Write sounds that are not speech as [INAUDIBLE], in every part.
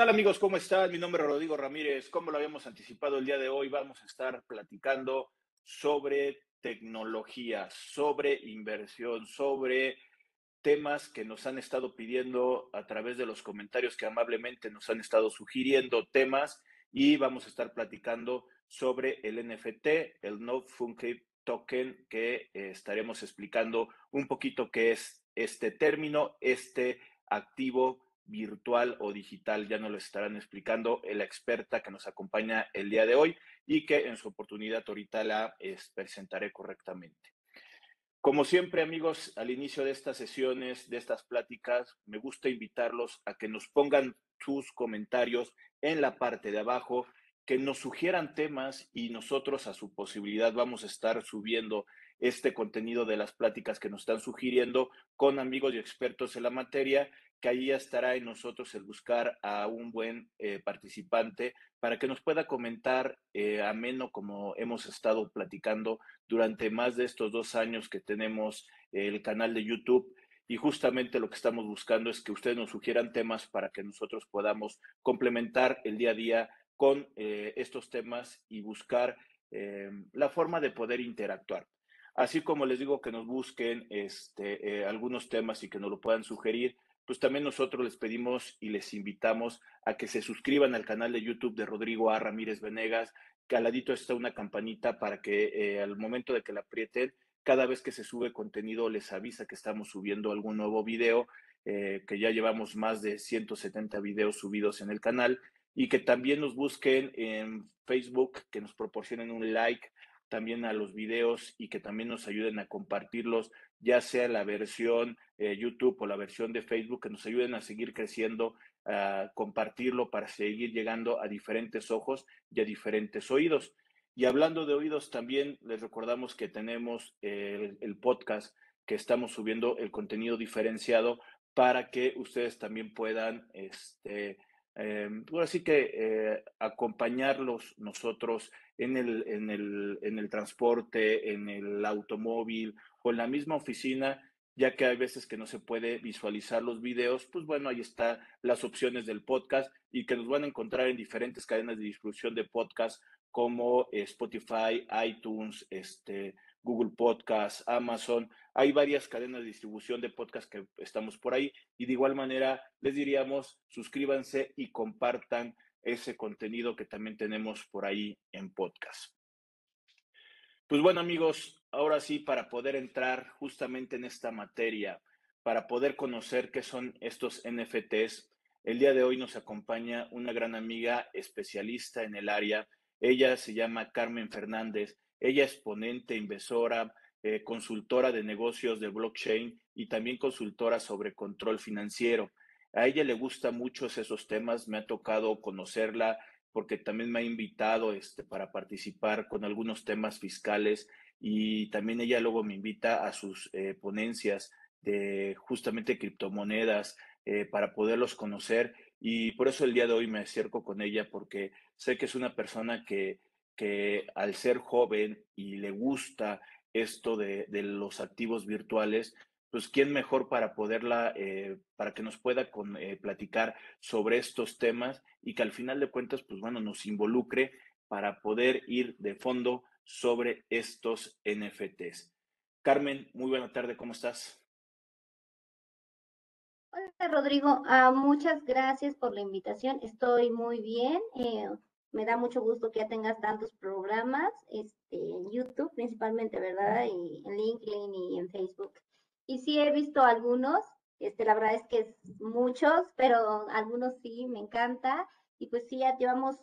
tal amigos? ¿Cómo están? Mi nombre es Rodrigo Ramírez. Como lo habíamos anticipado el día de hoy, vamos a estar platicando sobre tecnología, sobre inversión, sobre temas que nos han estado pidiendo a través de los comentarios que amablemente nos han estado sugiriendo temas y vamos a estar platicando sobre el NFT, el No Funky Token, que eh, estaremos explicando un poquito qué es este término, este activo virtual o digital, ya nos lo estarán explicando la experta que nos acompaña el día de hoy y que en su oportunidad ahorita la presentaré correctamente. Como siempre, amigos, al inicio de estas sesiones, de estas pláticas, me gusta invitarlos a que nos pongan sus comentarios en la parte de abajo, que nos sugieran temas y nosotros a su posibilidad vamos a estar subiendo este contenido de las pláticas que nos están sugiriendo con amigos y expertos en la materia que ahí estará en nosotros el buscar a un buen eh, participante para que nos pueda comentar eh, ameno como hemos estado platicando durante más de estos dos años que tenemos el canal de YouTube. Y justamente lo que estamos buscando es que ustedes nos sugieran temas para que nosotros podamos complementar el día a día con eh, estos temas y buscar la forma de poder interactuar. Así como les digo que nos busquen este, algunos temas y que nos lo puedan sugerir, pues también nosotros les pedimos y les invitamos a que se suscriban al canal de YouTube de Rodrigo A. Ramírez Venegas, que al ladito está una campanita para que eh, al momento de que la aprieten, cada vez que se sube contenido les avisa que estamos subiendo algún nuevo video, eh, que ya llevamos más de 170 videos subidos en el canal y que también nos busquen en Facebook, que nos proporcionen un like también a los videos y que también nos ayuden a compartirlos, ya sea la versión eh, YouTube o la versión de Facebook, que nos ayuden a seguir creciendo, a compartirlo para seguir llegando a diferentes ojos y a diferentes oídos. Y hablando de oídos, también les recordamos que tenemos el, podcast que estamos subiendo el contenido diferenciado para que ustedes también puedan, este, eh, así que eh, acompañarlos nosotros en, el, en el transporte, en el automóvil o en la misma oficina ya que hay veces que no se puede visualizar los videos, pues bueno, ahí están las opciones del podcast y que nos van a encontrar en diferentes cadenas de distribución de podcast como Spotify, iTunes, este, Google Podcast, Amazon. Hay varias cadenas de distribución de podcast que estamos por ahí y de igual manera les diríamos suscríbanse y compartan ese contenido que también tenemos por ahí en podcast. Pues bueno amigos, ahora sí, para poder entrar justamente en esta materia, para poder conocer qué son estos NFTs, el día de hoy nos acompaña una gran amiga especialista en el área. Ella se llama Carmen Fernández. Ella es ponente, inversora, eh, consultora de negocios de blockchain y también consultora sobre control financiero. A ella le gustan muchos esos temas. Me ha tocado conocerla porque también me ha invitado este, para participar con algunos temas fiscales y también ella luego me invita a sus eh, ponencias de justamente criptomonedas eh, para poderlos conocer y por eso el día de hoy me acerco con ella porque sé que es una persona que, que al ser joven y le gusta esto de, de los activos virtuales, pues quién mejor para poderla, eh, para que nos pueda con, platicar sobre estos temas y que al final de cuentas, pues bueno, nos involucre para poder ir de fondo sobre estos NFTs. Carmen, muy buena tarde, ¿cómo estás? Hola Rodrigo, ah, muchas gracias por la invitación. Estoy muy bien. Eh, me da mucho gusto que ya tengas tantos programas este, en YouTube principalmente, ¿verdad? Y en LinkedIn y en Facebook. Y sí he visto algunos, este, la verdad es que es muchos, pero algunos sí me encanta. Y pues sí, ya llevamos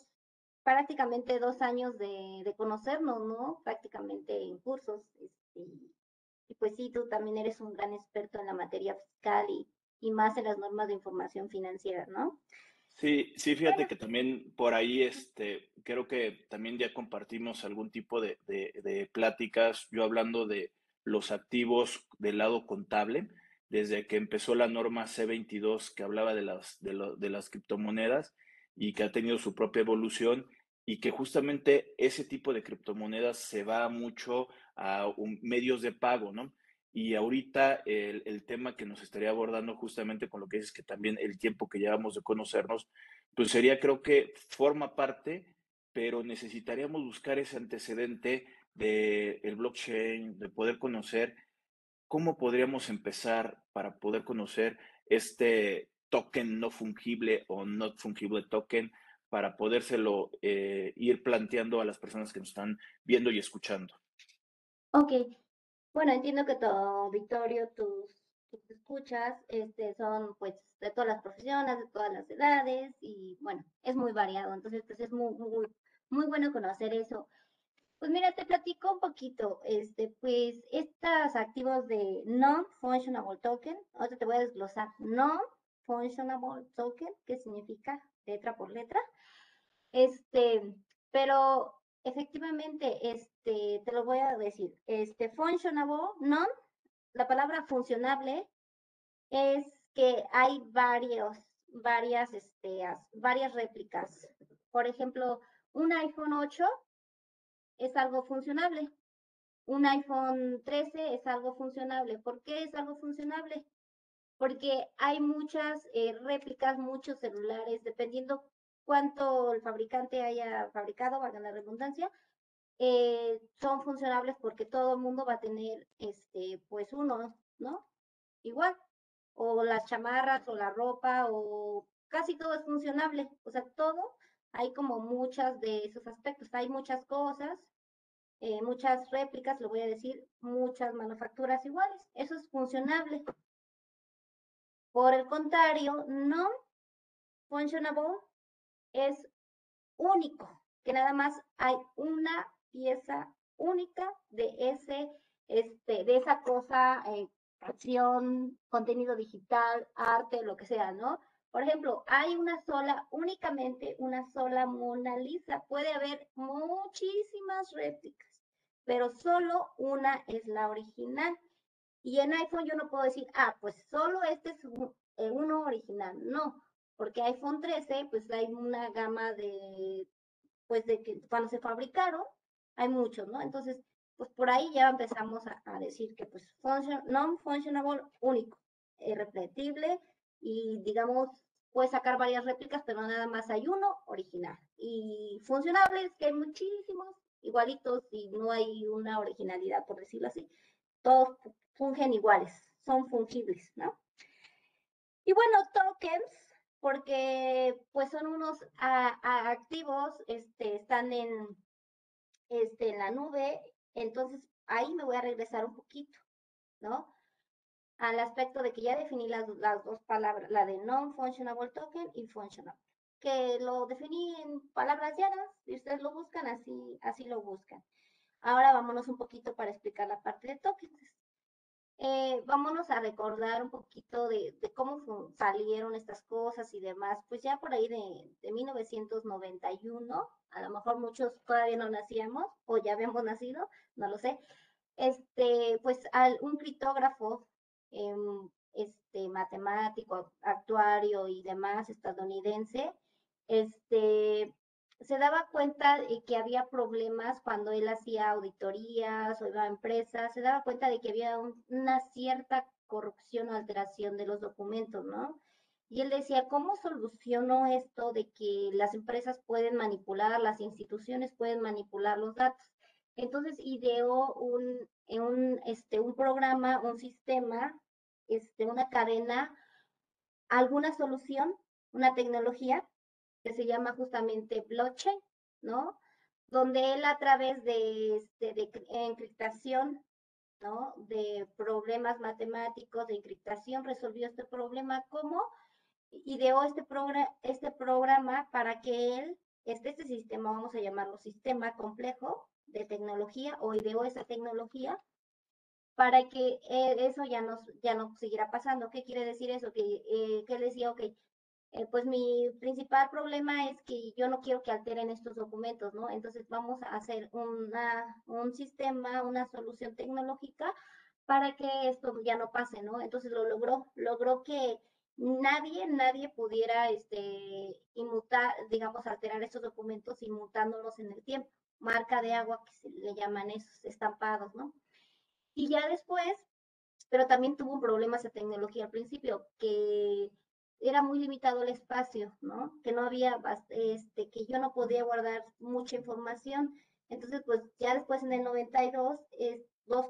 prácticamente dos años de, conocernos, ¿no? Prácticamente en cursos. Este, y pues sí, tú también eres un gran experto en la materia fiscal y, y más en las normas de información financiera, ¿no? Sí, sí, fíjate que también por ahí, este, creo que también ya compartimos algún tipo de, de, pláticas, yo hablando de los activos del lado contable, desde que empezó la norma C22 que hablaba de las, de, las criptomonedas y que ha tenido su propia evolución y que justamente ese tipo de criptomonedas se va mucho a medios de pago, ¿no? Y ahorita el, el, tema que nos estaría abordando justamente con lo que es que también el tiempo que llevamos de conocernos, pues sería creo que forma parte, pero necesitaríamos buscar ese antecedente del el blockchain, de poder conocer cómo podríamos empezar para poder conocer este token no fungible o not fungible token para podérselo eh, ir planteando a las personas que nos están viendo y escuchando. Ok, bueno, entiendo que todo, Victorio, tus, tus escuchas este, son pues de todas las profesiones, de todas las edades y bueno, es muy variado, entonces pues es muy, muy, muy bueno conocer eso. Pues mira, te platico un poquito, este, pues estos activos de non-functionable token, ahora te voy a desglosar non-functionable token, que significa letra por letra, este, pero efectivamente, este, te lo voy a decir, este, functionable, non, la palabra funcionable es que hay varios, varias, este, varias réplicas. Por ejemplo, un iPhone 8 es algo funcionable. Un iPhone 13 es algo funcionable. ¿Por qué es algo funcionable? Porque hay muchas eh, réplicas, muchos celulares, dependiendo cuánto el fabricante haya fabricado, valga la redundancia, eh, son funcionables porque todo el mundo va a tener, este, pues uno, ¿no? Igual. O las chamarras o la ropa o casi todo es funcionable. O sea, todo, hay como muchas de esos aspectos. Hay muchas cosas, eh, muchas réplicas, lo voy a decir, muchas manufacturas iguales. Eso es funcionable. Por el contrario, no functionable es único, que nada más hay una pieza única de ese, este, de esa cosa, eh, acción, contenido digital, arte, lo que sea, ¿no? Por ejemplo, hay una sola, únicamente una sola Mona Lisa. Puede haber muchísimas réplicas, pero solo una es la original. Y en iPhone yo no puedo decir, ah, pues solo este es eh, uno original. No, porque iPhone 13, pues hay una gama de, pues de que cuando se fabricaron, hay muchos, ¿no? Entonces, pues por ahí ya empezamos a, decir que pues non-functionable único, irrepetible y digamos, puede sacar varias réplicas, pero nada más hay uno original. Y funcionables, que hay muchísimos igualitos y no hay una originalidad, por decirlo así. Todos fungen iguales, son fungibles, ¿no? Y bueno, tokens porque pues son unos activos, este, están en, este, en la nube, entonces ahí me voy a regresar un poquito, ¿no? Al aspecto de que ya definí las, las dos palabras, la de non-functionable token y functional, que lo definí en palabras llanas y ustedes lo buscan así, así lo buscan. Ahora vámonos un poquito para explicar la parte de tokens. Eh, vámonos a recordar un poquito de, cómo salieron estas cosas y demás, pues ya por ahí de, de, 1991, a lo mejor muchos todavía no nacíamos o ya habíamos nacido, no lo sé, este, pues al, un criptógrafo, em, este, matemático, actuario y demás estadounidense, este, se daba cuenta de que había problemas cuando él hacía auditorías o iba a empresas, se daba cuenta de que había una cierta corrupción o alteración de los documentos, ¿no? Y él decía, ¿cómo soluciono esto de que las empresas pueden manipular, las instituciones pueden manipular los datos? Entonces ideó un, un, este, un programa, un sistema, este, una cadena, alguna solución, una tecnología que se llama justamente blockchain, ¿no? Donde él a través de, este, de encriptación, ¿no? De problemas matemáticos, de encriptación, resolvió este problema. ¿Cómo? Ideó este, programa, este programa para que él, este, este sistema, vamos a llamarlo sistema complejo de tecnología, o ideó esa tecnología para que eh, eso ya no, ya no siguiera pasando. ¿Qué quiere decir eso? Que, eh, que él decía, ok, eh, pues mi principal problema es que yo no quiero que alteren estos documentos, ¿no? Entonces vamos a hacer una, un sistema, una solución tecnológica para que esto ya no pase, ¿no? Entonces lo logró, logró que nadie, nadie pudiera, este, inmutar, digamos, alterar estos documentos inmutándolos en el tiempo. Marca de agua que se le llaman esos estampados, ¿no? Y ya después pero también tuvo un problema esa tecnología al principio, que era muy limitado el espacio, ¿no? Que no había, este, que yo no podía guardar mucha información. Entonces, pues ya después en el 92, dos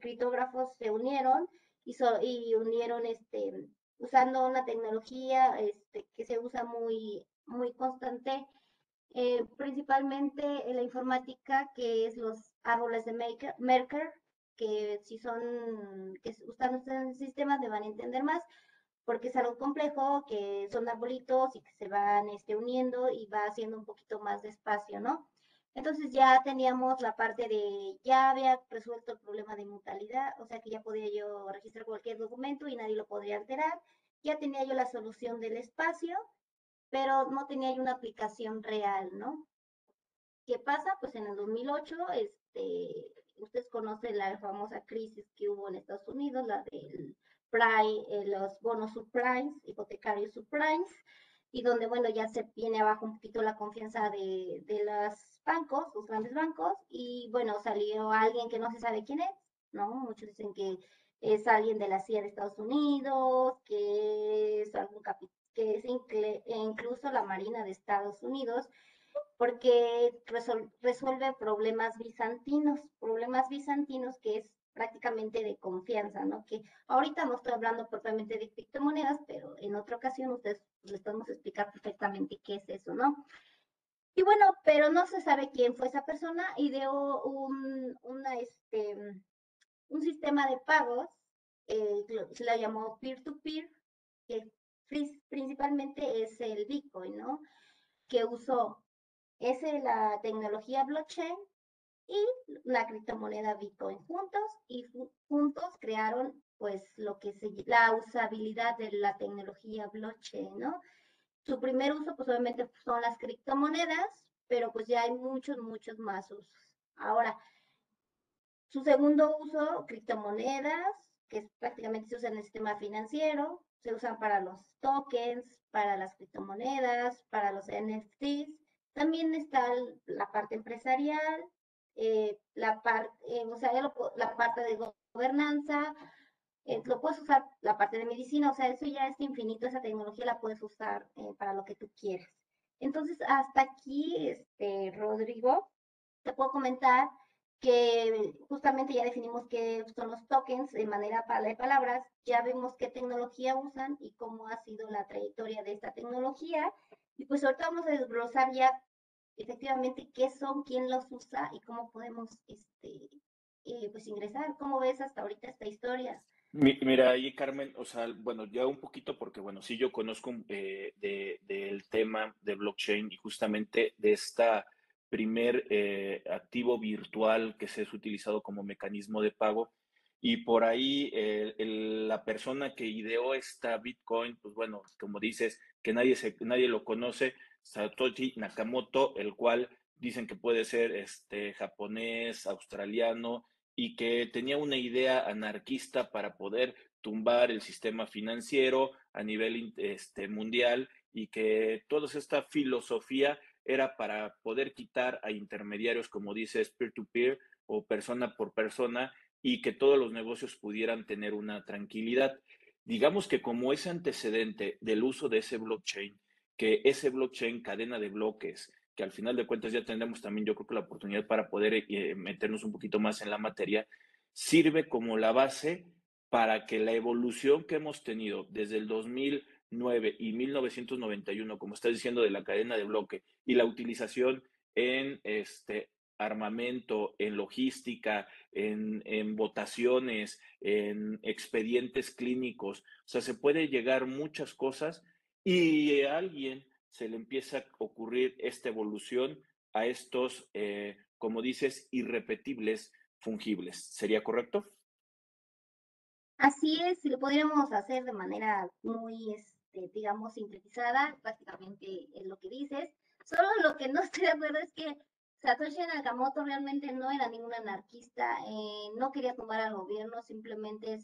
criptógrafos se unieron y, y unieron, este, usando una tecnología este, que se usa muy, muy constante, eh, principalmente en la informática, que es los árboles de Merker, que si son, que usando este sistema te van a entender más, porque es algo complejo, que son arbolitos y que se van este, uniendo y va haciendo un poquito más de espacio, ¿no? Entonces ya teníamos la parte de, ya había resuelto el problema de mutalidad, o sea que ya podía yo registrar cualquier documento y nadie lo podría alterar. Ya tenía yo la solución del espacio, pero no tenía una aplicación real, ¿no? ¿Qué pasa? Pues en el 2008, este, ustedes conocen la famosa crisis que hubo en Estados Unidos, la del eh, los bonos subprimes, hipotecarios subprimes, y donde, bueno, ya se viene abajo un poquito la confianza de, de los bancos, los grandes bancos, y bueno, salió alguien que no se sabe quién es, ¿no? Muchos dicen que es alguien de la CIA de Estados Unidos, que es algún que es incluso la Marina de Estados Unidos, porque resuelve problemas bizantinos, problemas bizantinos que es prácticamente de confianza, ¿no? Que ahorita no estoy hablando propiamente de criptomonedas, pero en otra ocasión ustedes les podemos explicar perfectamente qué es eso, ¿no? Y bueno, pero no se sabe quién fue esa persona, ideó un, una, este, un sistema de pagos, eh, se la llamó peer-to-peer, que principalmente es el Bitcoin, ¿no? Que usó ese, la tecnología blockchain y la criptomoneda Bitcoin juntos y juntos crearon pues lo que se la usabilidad de la tecnología blockchain, ¿no? Su primer uso pues obviamente son las criptomonedas, pero pues ya hay muchos, muchos más usos. Ahora, su segundo uso, criptomonedas, que prácticamente se usa en el sistema financiero, se usan para los tokens, para las criptomonedas, para los NFTs. También está la parte empresarial, eh, la, parte, eh, o sea, la parte de gobernanza, eh, lo puedes usar la parte de medicina, o sea, eso ya es infinito, esa tecnología la puedes usar para lo que tú quieras. Entonces, hasta aquí, este, Rodrigo, te puedo comentar que justamente ya definimos qué son los tokens de manera de palabras, ya vemos qué tecnología usan y cómo ha sido la trayectoria de esta tecnología. Y pues ahorita vamos a desglosar ya efectivamente qué son, quién los usa y cómo podemos este, eh, pues ingresar. ¿Cómo ves hasta ahorita esta historia? Mira, ahí Carmen, o sea, bueno, ya un poquito porque, bueno, sí yo conozco eh, del tema de blockchain y justamente de esta primer eh, activo virtual que se es utilizado como mecanismo de pago. Y por ahí la persona que ideó esta Bitcoin, pues bueno, como dices, que nadie, se, nadie lo conoce, Satoshi Nakamoto, el cual dicen que puede ser este, japonés, australiano, y que tenía una idea anarquista para poder tumbar el sistema financiero a nivel este, mundial y que toda esta filosofía era para poder quitar a intermediarios, como dices, peer-to-peer o persona por persona y que todos los negocios pudieran tener una tranquilidad. Digamos que como ese antecedente del uso de ese blockchain que ese blockchain, cadena de bloques, que al final de cuentas ya tendremos también yo creo que la oportunidad para poder eh, meternos un poquito más en la materia, sirve como la base para que la evolución que hemos tenido desde el 2009 y 1991, como estás diciendo, de la cadena de bloque y la utilización en este armamento, en logística, en, en votaciones, en expedientes clínicos, o sea, se puede llegar muchas cosas y a alguien se le empieza a ocurrir esta evolución a estos, eh, como dices, irrepetibles fungibles. ¿Sería correcto? Así es, lo podríamos hacer de manera muy, este, digamos, sintetizada, prácticamente es lo que dices. Solo lo que no [LAUGHS] estoy de acuerdo es que Satoshi Nakamoto realmente no era ningún anarquista, eh, no quería tomar al gobierno, simplemente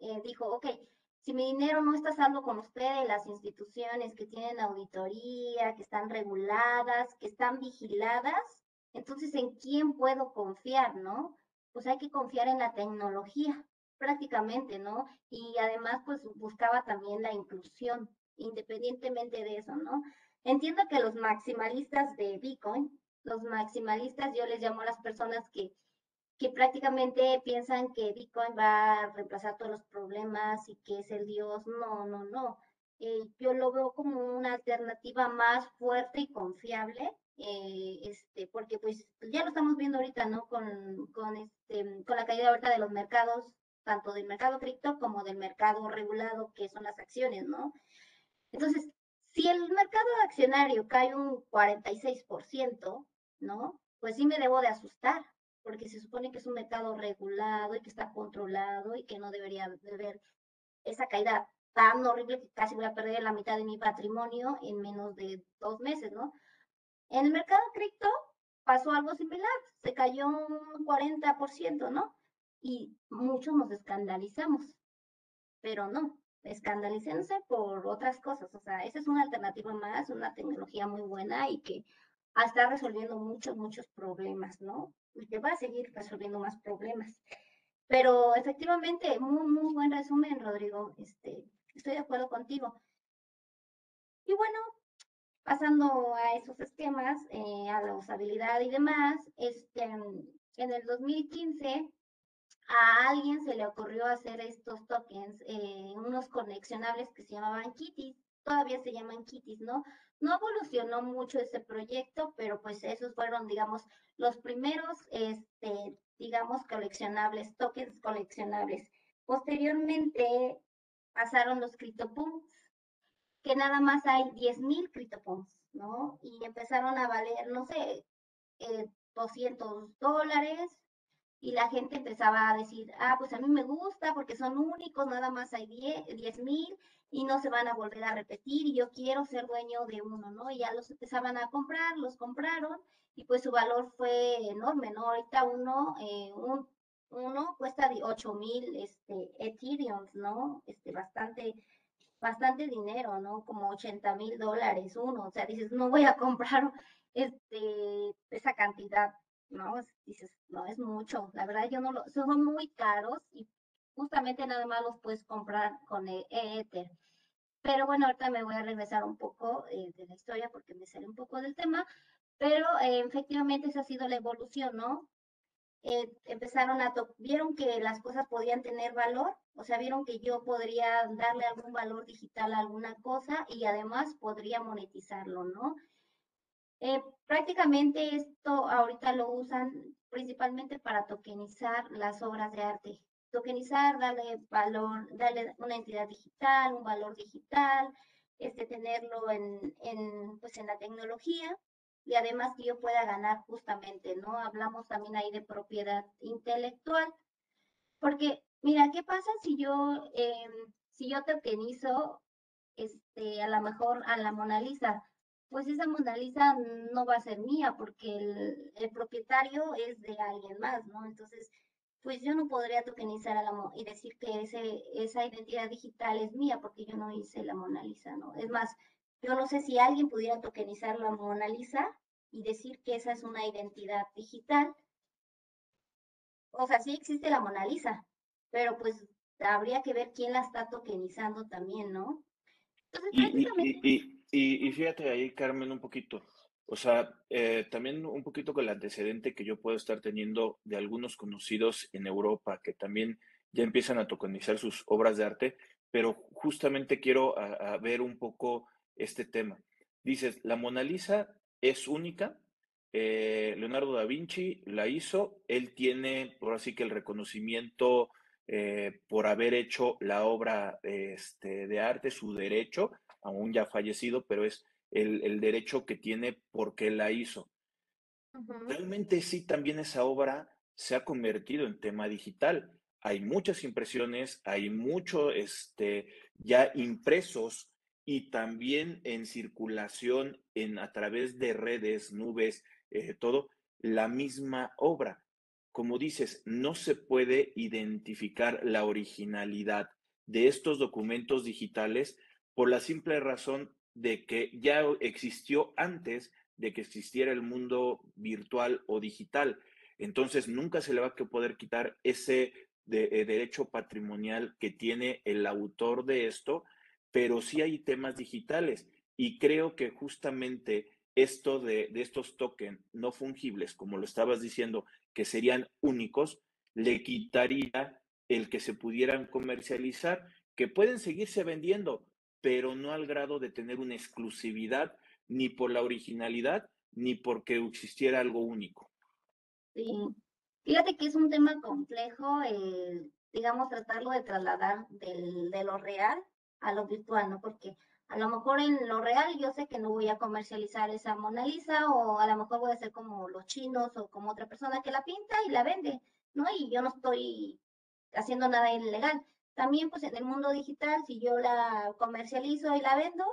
eh, dijo, ok, si mi dinero no está salvo con ustedes, las instituciones que tienen auditoría, que están reguladas, que están vigiladas, entonces ¿en quién puedo confiar, no? Pues hay que confiar en la tecnología. Prácticamente, ¿no? Y además, pues buscaba también la inclusión, independientemente de eso, ¿no? Entiendo que los maximalistas de Bitcoin, los maximalistas, yo les llamo a las personas que, que prácticamente piensan que Bitcoin va a reemplazar todos los problemas y que es el Dios. No, no, no. Eh, yo lo veo como una alternativa más fuerte y confiable, eh, este, porque pues ya lo estamos viendo ahorita, ¿no? Con, con, este, con la caída ahorita de los mercados, tanto del mercado cripto como del mercado regulado, que son las acciones, ¿no? Entonces, si el mercado accionario cae un 46%, ¿no? Pues sí me debo de asustar, porque se supone que es un mercado regulado y que está controlado y que no debería de haber esa caída tan horrible que casi voy a perder la mitad de mi patrimonio en menos de dos meses, ¿no? En el mercado cripto pasó algo similar, se cayó un 40%, ¿no? Y muchos nos escandalizamos, pero no, escandalícense por otras cosas. O sea, esa es una alternativa más, una tecnología muy buena y que está resolviendo muchos, muchos problemas, ¿no? Y que va a seguir resolviendo más problemas. Pero efectivamente, muy, muy buen resumen, Rodrigo. Este, estoy de acuerdo contigo. Y bueno, pasando a esos esquemas, eh, a la usabilidad y demás, este, en el 2015 a alguien se le ocurrió hacer estos tokens, eh, unos conexionables que se llamaban Kitties, todavía se llaman Kitties, ¿no? No evolucionó mucho ese proyecto, pero pues esos fueron, digamos, los primeros, este, digamos, coleccionables, tokens coleccionables. Posteriormente pasaron los CryptoPunks, que nada más hay 10.000 CryptoPunks, ¿no? Y empezaron a valer, no sé, 200 eh, dólares, y la gente empezaba a decir, ah, pues a mí me gusta porque son únicos, nada más hay 10 mil y no se van a volver a repetir y yo quiero ser dueño de uno, ¿no? Y ya los empezaban a comprar, los compraron y pues su valor fue enorme, ¿no? Ahorita uno, eh, un, uno cuesta 8 mil este, Ethereum, ¿no? Este, bastante, bastante dinero, ¿no? Como 80 mil dólares uno, o sea, dices, no voy a comprar [LAUGHS] este, esa cantidad ¿no? Dices, no, es mucho. La verdad, yo no lo, son muy caros y justamente nada más los puedes comprar con el Ether. Pero bueno, ahorita me voy a regresar un poco eh, de la historia porque me sale un poco del tema, pero eh, efectivamente esa ha sido la evolución, ¿no? Eh, empezaron a, vieron que las cosas podían tener valor, o sea, vieron que yo podría darle algún valor digital a alguna cosa y además podría monetizarlo, ¿no? Eh, prácticamente esto ahorita lo usan principalmente para tokenizar las obras de arte. Tokenizar, darle valor, darle una entidad digital, un valor digital, este, tenerlo en, en, pues en la tecnología y además que yo pueda ganar justamente, ¿no? Hablamos también ahí de propiedad intelectual, porque mira, ¿qué pasa si yo, em, si yo tokenizo este, a lo mejor a la Mona Lisa? Pues esa Mona Lisa no va a ser mía porque el, propietario es de alguien más, ¿no? Entonces, pues yo no podría tokenizar a la y decir que ese, esa identidad digital es mía porque yo no hice la Mona Lisa, ¿no? Es más, yo no sé si alguien pudiera tokenizar la Mona Lisa y decir que esa es una identidad digital. O sea, sí existe la Mona Lisa, pero pues habría que ver quién la está tokenizando también, ¿no? Entonces, prácticamente... Y, fíjate ahí, Carmen, un poquito. O sea, eh, también un poquito con el antecedente que yo puedo estar teniendo de algunos conocidos en Europa que también ya empiezan a tokenizar sus obras de arte, pero justamente quiero ver un poco este tema. Dices, la Mona Lisa es única, eh, Leonardo da Vinci la hizo, él tiene, por así que el reconocimiento eh, por haber hecho la obra este, de arte, su derecho, aún ya fallecido, pero es el, derecho que tiene porque la hizo. Realmente sí, también esa obra se ha convertido en tema digital. Hay muchas impresiones, hay mucho este, ya impresos y también en circulación en, a través de redes, nubes, eh, todo, la misma obra. Como dices, no se puede identificar la originalidad de estos documentos digitales por la simple razón de que ya existió antes de que existiera el mundo virtual o digital. Entonces nunca se le va a poder quitar ese eh, derecho patrimonial que tiene el autor de esto, pero sí hay temas digitales. Y creo que justamente esto de, de estos tokens no fungibles, como lo estabas diciendo, que serían únicos, le quitaría el que se pudieran comercializar, que pueden seguirse vendiendo, pero no al grado de tener una exclusividad ni por la originalidad ni porque existiera algo único. Sí, fíjate que es un tema complejo, digamos, tratarlo de trasladar de lo real a lo virtual, ¿no? Porque a lo mejor en lo real yo sé que no voy a comercializar esa Mona Lisa o a lo mejor voy a ser como los chinos o como otra persona que la pinta y la vende, ¿no? Y yo no estoy haciendo nada ilegal. También pues en el mundo digital, si yo la comercializo y la vendo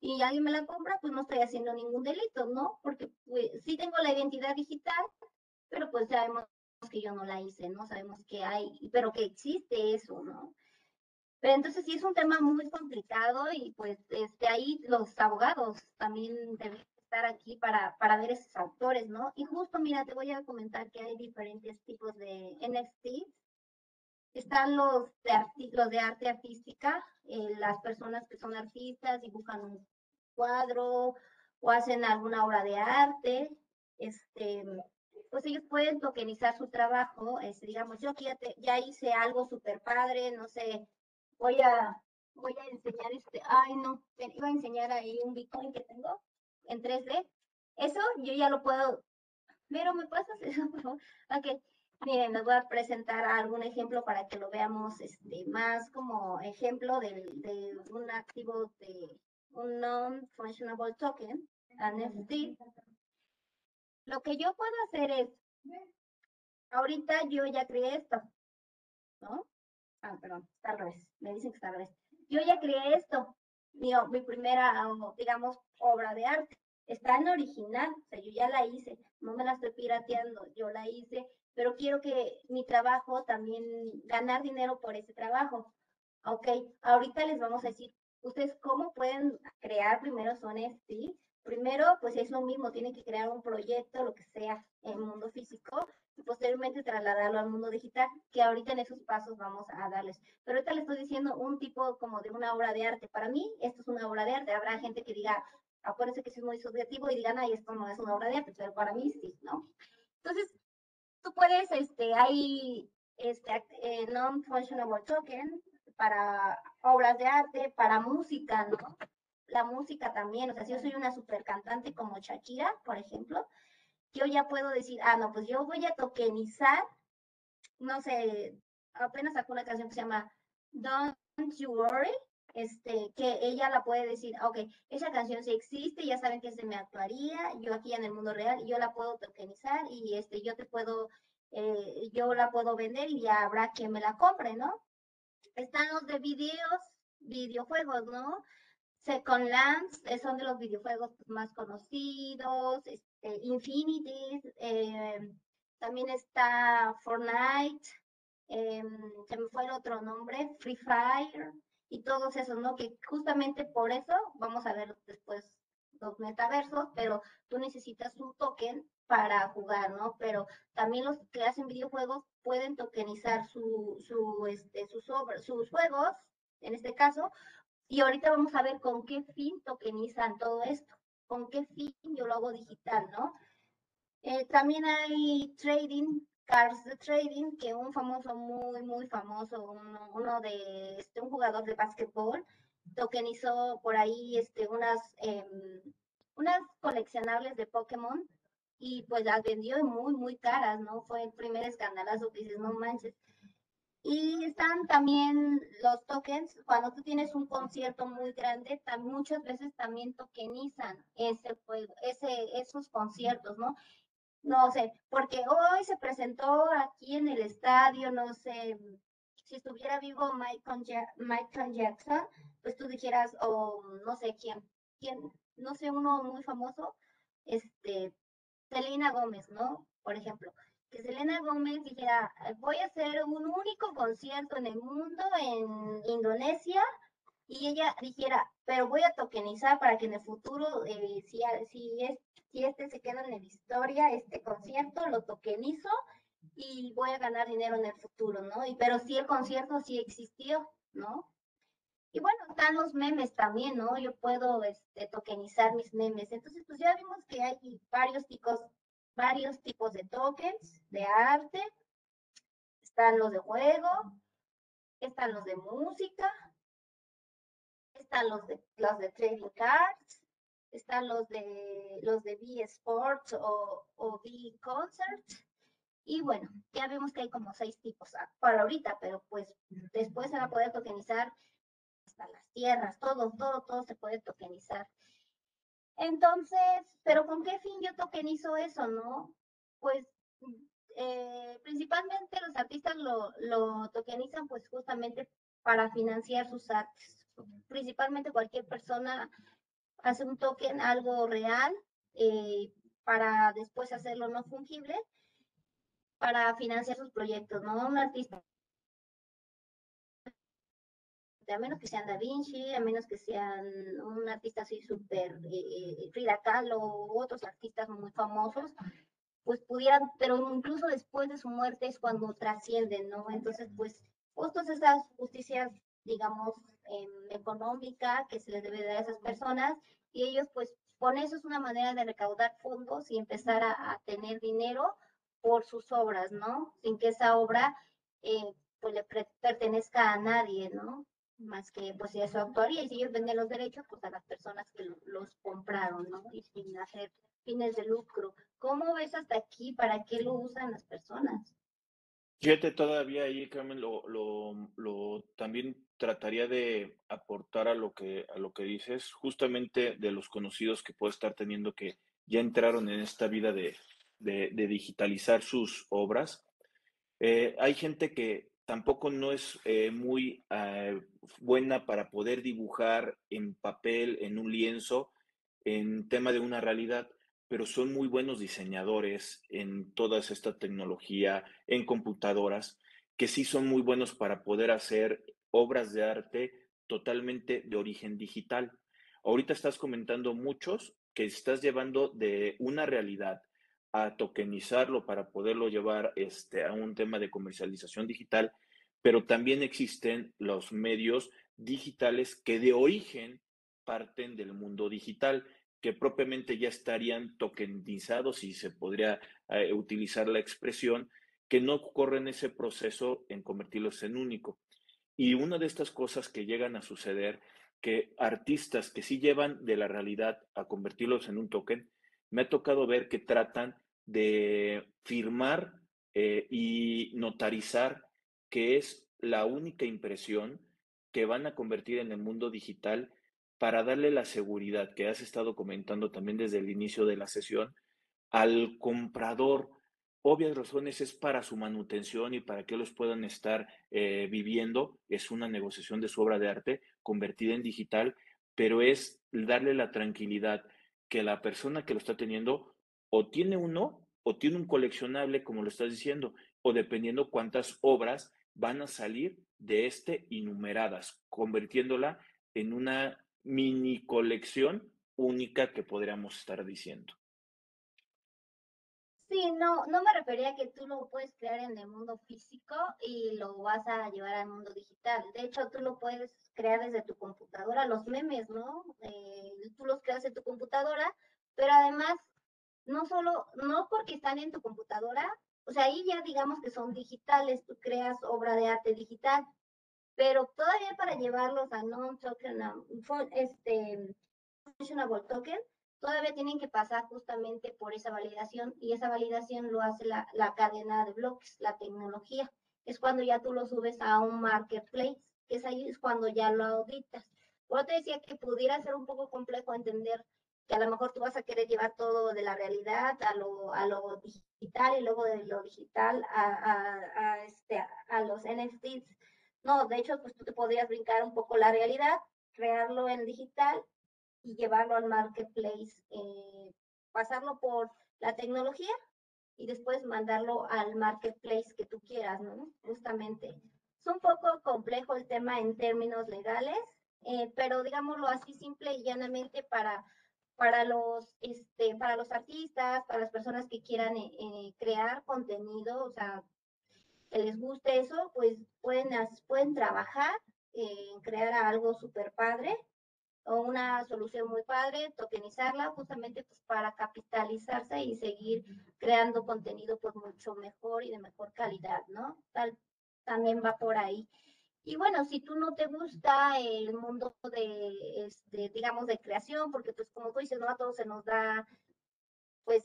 y alguien me la compra, pues no estoy haciendo ningún delito, ¿no? Porque pues sí tengo la identidad digital, pero pues sabemos que yo no la hice, ¿no? Sabemos que hay, pero que existe eso, ¿no? Pero entonces sí es un tema muy complicado y pues este, ahí los abogados también deben estar aquí para, para ver esos autores, ¿no? Y justo, mira, te voy a comentar que hay diferentes tipos de NFTs están los de, los de arte artística, eh, las personas que son artistas, dibujan un cuadro o hacen alguna obra de arte, este, pues ellos pueden tokenizar su trabajo, este, digamos, yo aquí ya, ya hice algo súper padre, no sé, voy a, voy a enseñar este, ay no, iba a enseñar ahí un Bitcoin que tengo en 3D, eso yo ya lo puedo, pero me pasas [LAUGHS] eso, por Miren, les voy a presentar algún ejemplo para que lo veamos este, más como ejemplo de, un activo de un non-functionable token, NFT. Lo que yo puedo hacer es, ahorita yo ya creé esto, ¿no? Ah, perdón, está al revés, me dicen que está al revés. Yo ya creé esto, mi, mi primera, digamos, obra de arte. Está en original, o sea, yo ya la hice, no me la estoy pirateando, yo la hice pero quiero que mi trabajo también ganar dinero por ese trabajo. Ok, ahorita les vamos a decir, ustedes cómo pueden crear primero son NFT. Primero, pues es lo mismo, tienen que crear un proyecto, lo que sea, en el mundo físico, y posteriormente trasladarlo al mundo digital, que ahorita en esos pasos vamos a darles. Pero ahorita les estoy diciendo un tipo como de una obra de arte. Para mí, esto es una obra de arte. Habrá gente que diga, acuérdense que es muy subjetivo y digan, ay, esto no es una obra de arte, pero para mí sí, ¿no? Entonces, tú puedes, este, hay este, eh, non-functionable token para obras de arte, para música, ¿no? La música también, o sea, si yo soy una super cantante como Shakira, por ejemplo, yo ya puedo decir, ah, no, pues yo voy a tokenizar, no sé, apenas sacó una canción que se llama Don't You Worry, este, que ella la puede decir, ok, esa canción sí existe, ya saben que se me actuaría, yo aquí en el mundo real, yo la puedo tokenizar y este, yo te puedo, eh, yo la puedo vender y ya habrá quien me la compre, ¿no? Están los de videos, videojuegos, ¿no? Second Lands eh, son de los videojuegos más conocidos, este, Infinity, eh, también está Fortnite, em, se me fue el otro nombre, Free Fire, y todos esos, ¿no? Que justamente por eso vamos a ver después los metaversos, pero tú necesitas un token para jugar, ¿no? Pero también los que hacen videojuegos pueden tokenizar su, su, este, sus, sus juegos, en este caso, y ahorita vamos a ver con qué fin tokenizan todo esto, con qué fin yo lo hago digital, ¿no? Eh, también hay trading Cars de Trading, que un famoso, muy, muy famoso, uno, de este, un jugador de básquetbol, tokenizó por ahí este, unas, em, unas coleccionables de Pokémon y pues las vendió muy, muy caras, ¿no? Fue el primer escandalazo que dices, no manches. Y están también los tokens, cuando tú tienes un concierto muy grande, muchas veces también tokenizan ese, ese, esos conciertos, ¿no? No sé, porque hoy se presentó aquí en el estadio, no sé, si estuviera vivo Michael, Jackson, pues tú dijeras, o no sé quién, quién, no sé, uno muy famoso, este, Selena Gómez, ¿no? Por ejemplo, que Selena Gómez dijera, voy a hacer un único concierto en el mundo, en Indonesia, y ella dijera, pero voy a tokenizar para que en el futuro, eh, si, si, es, si este se queda en la historia, este concierto, lo tokenizo y voy a ganar dinero en el futuro, ¿no? Y, pero sí el concierto sí existió, ¿no? Y bueno, están los memes también, ¿no? Yo puedo este, tokenizar mis memes. Entonces, pues ya vimos que hay varios tipos, varios tipos de tokens de arte. Están los de juego, están los de música, están los de los de trading cards, están los de los de B Sports o, o B Concerts. Y bueno, ya vemos que hay como seis tipos ah, para ahorita, pero pues después se va a poder tokenizar hasta las tierras, todo, todo, todo se puede tokenizar. Entonces, pero ¿con qué fin yo tokenizo eso, no? Pues eh, principalmente los artistas lo, lo tokenizan pues justamente para financiar sus artes. Principalmente cualquier persona hace un token, algo real, eh, para después hacerlo no fungible, para financiar sus proyectos, ¿no? Un artista a menos que sean Da Vinci, a menos que sean un artista así súper eh, Frida Kahlo u otros artistas muy famosos, pues pudieran, pero incluso después de su muerte es cuando trascienden, ¿no? Entonces, pues, justos esas justicias, digamos, eh, económica que se les debe dar a esas personas y ellos, pues, con eso es una manera de recaudar fondos y empezar a, tener dinero por sus obras, ¿no? Sin que esa obra, eh, pues, le pertenezca a nadie, ¿no? más que pues es su autoría y si ellos venden los derechos pues a las personas que los compraron, ¿no? Y sin hacer fines de lucro. ¿Cómo ves hasta aquí? ¿Para qué lo usan las personas? Fíjate, todavía ahí, Carmen, lo, lo, lo, también trataría de aportar a lo que a lo que dices, justamente de los conocidos que puede estar teniendo que ya entraron en esta vida de, de, digitalizar sus obras. Eh, hay gente que tampoco no es eh, muy eh, buena para poder dibujar en papel, en un lienzo, en tema de una realidad, pero son muy buenos diseñadores en toda esta tecnología, en computadoras, que sí son muy buenos para poder hacer obras de arte totalmente de origen digital. Ahorita estás comentando muchos que estás llevando de una realidad a tokenizarlo para poderlo llevar este, a un tema de comercialización digital, pero también existen los medios digitales que de origen parten del mundo digital, que propiamente ya estarían tokenizados, si se podría eh, utilizar la expresión, que no corren ese proceso en convertirlos en único. Y una de estas cosas que llegan a suceder, que artistas que sí llevan de la realidad a convertirlos en un token, me ha tocado ver que tratan de firmar eh, y notarizar que es la única impresión que van a convertir en el mundo digital para darle la seguridad que has estado comentando también desde el inicio de la sesión al comprador. Obvias razones es para su manutención y para que los puedan estar eh, viviendo. Es una negociación de su obra de arte convertida en digital, pero es darle la tranquilidad que la persona que lo está teniendo o tiene uno o tiene un coleccionable, como lo estás diciendo, o dependiendo cuántas obras van a salir de este innumeradas, convirtiéndola en una mini colección única que podríamos estar diciendo. Sí, no, no me refería a que tú lo puedes crear en el mundo físico y lo vas a llevar al mundo digital. De hecho, tú lo puedes crear desde tu computadora, los memes, ¿no? Eh, tú los creas en tu computadora, pero además, no solo, no porque están en tu computadora, o sea, ahí ya digamos que son digitales, tú creas obra de arte digital, pero todavía para llevarlos a non-token, este, functionable token, todavía tienen que pasar justamente por esa validación y esa validación lo hace la, la cadena de bloques, la tecnología. Es cuando ya tú lo subes a un marketplace, que es ahí cuando ya lo auditas. Por te decía que pudiera ser un poco complejo entender que a lo mejor tú vas a querer llevar todo de la realidad a lo, a lo digital y luego de lo digital a, a, a, este, a los NFTs. No, de hecho, pues tú te podrías brincar un poco la realidad, crearlo en digital y llevarlo al marketplace, eh, pasarlo por la tecnología y después mandarlo al marketplace que tú quieras, ¿no? Justamente. Es un poco complejo el tema en términos legales, eh, pero digámoslo así simple y llanamente para para los, este, para los artistas, para las personas que quieran eh, eh, crear contenido, o sea, que les guste eso, pues pueden, pueden trabajar en crear algo súper padre o una solución muy padre, tokenizarla justamente pues para capitalizarse y seguir creando contenido pues mucho mejor y de mejor calidad, ¿no? Tal, también va por ahí. Y bueno, si tú no te gusta el mundo de, este, digamos, de creación, porque pues como tú dices, no a todos se nos da, pues,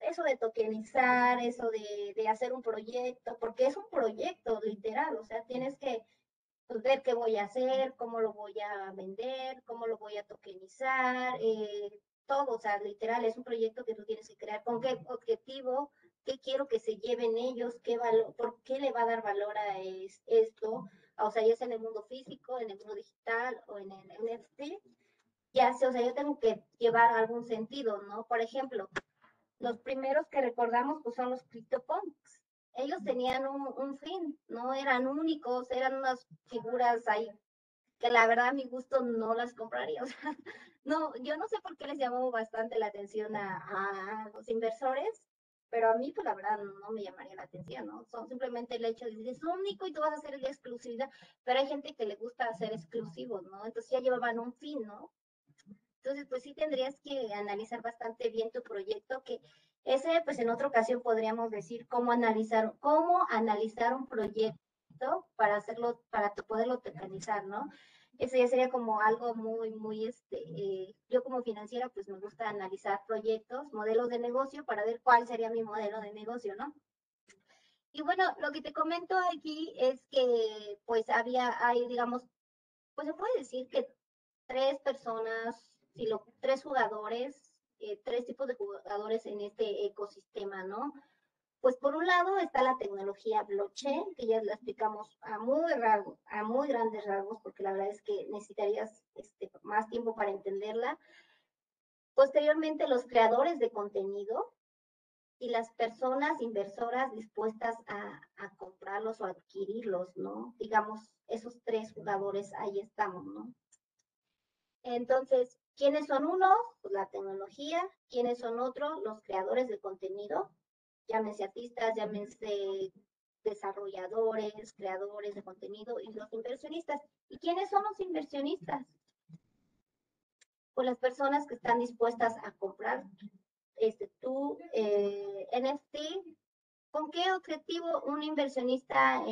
eso de tokenizar, eso de, de hacer un proyecto, porque es un proyecto literal, o sea, tienes que ver qué voy a hacer, cómo lo voy a vender, cómo lo voy a tokenizar, eh, todo, o sea, literal, es un proyecto que tú tienes que crear, con qué objetivo, qué quiero que se lleven ellos, qué valor, por qué le va a dar valor a esto, o sea, ya sea en el mundo físico, en el mundo digital o en el NFT, ya sé, o sea, yo tengo que llevar algún sentido, ¿no? Por ejemplo, los primeros que recordamos pues son los CryptoPunks. Ellos tenían un, fin, no eran únicos, eran unas figuras ahí que la verdad a mi gusto no las compraría. [LAUGHS] No, yo no sé por qué les llamó bastante la atención a, a los inversores, pero a mí, pues la verdad, no me llamaría la atención, ¿no? Son simplemente el hecho de decir, es único y tú vas a hacer la exclusividad, pero hay gente que le gusta hacer exclusivos, ¿no? Entonces ya llevaban un fin, ¿no? Entonces, pues sí tendrías que analizar bastante bien tu proyecto, que ese, pues en otra ocasión podríamos decir cómo analizar, cómo analizar un proyecto para hacerlo, para poderlo tecanizar, ¿no? Eso ya sería como algo muy, muy, este, eh, yo como financiera, pues me gusta analizar proyectos, modelos de negocio para ver cuál sería mi modelo de negocio, ¿no? Y bueno, lo que te comento aquí es que pues había, hay, digamos, pues se puede decir que tres personas, si lo, tres jugadores, eh, tres tipos de jugadores en este ecosistema, ¿no? Pues por un lado está la tecnología blockchain, que ya la explicamos a muy, a muy grandes rasgos, porque la verdad es que necesitarías este, más tiempo para entenderla. Posteriormente, los creadores de contenido y las personas inversoras dispuestas a, a comprarlos o adquirirlos, ¿no? Digamos, esos tres jugadores, ahí estamos, ¿no? Entonces, ¿quiénes son unos? Pues la tecnología. ¿Quiénes son otros? Los creadores de contenido llámense artistas, llámense desarrolladores, creadores de contenido y los inversionistas. ¿Y quiénes son los inversionistas? Pues las personas que están dispuestas a comprar este, tu eh, NFT. ¿Con qué objetivo un inversionista,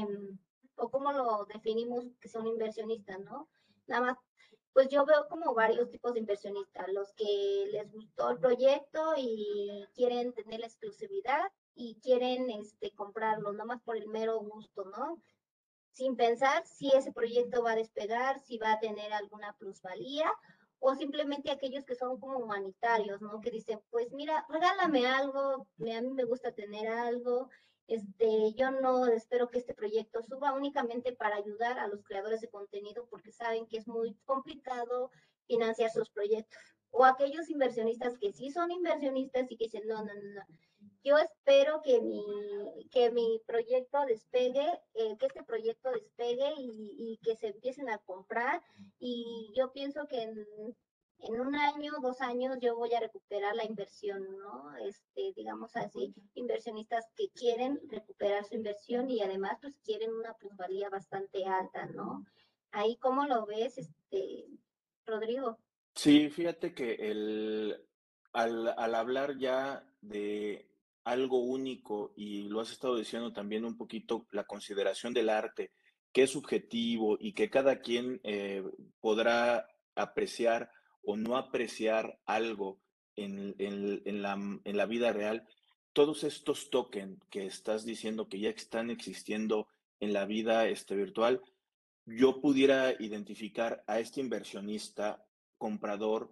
o cómo lo definimos que sea un inversionista, no? Nada más pues yo veo como varios tipos de inversionistas, los que les gustó el proyecto y quieren tener la exclusividad y quieren este, comprarlo, más por el mero gusto, ¿no? Sin pensar si ese proyecto va a despegar, si va a tener alguna plusvalía, o simplemente aquellos que son como humanitarios, ¿no? Que dicen, pues mira, regálame algo, a mí me gusta tener algo, este, yo no espero que este proyecto suba únicamente para ayudar a los creadores de contenido porque saben que es muy complicado financiar sus proyectos. O aquellos inversionistas que sí son inversionistas y que dicen, no, no, no, no yo espero que mi, que mi proyecto despegue, eh, que este proyecto despegue y, que se empiecen a comprar. Y yo pienso que en, un año, dos años, yo voy a recuperar la inversión, ¿no? Este, digamos así, inversionistas que quieren recuperar su inversión y además pues quieren una plusvalía bastante alta, ¿no? Ahí, ¿cómo lo ves, este, Rodrigo? Sí, fíjate que el, al, al hablar ya de algo único y lo has estado diciendo también un poquito, la consideración del arte, que es subjetivo y que cada quien eh, podrá apreciar o no apreciar algo en, en, la, en, la, vida real, todos estos tokens que estás diciendo que ya están existiendo en la vida este, virtual, yo pudiera identificar a este inversionista comprador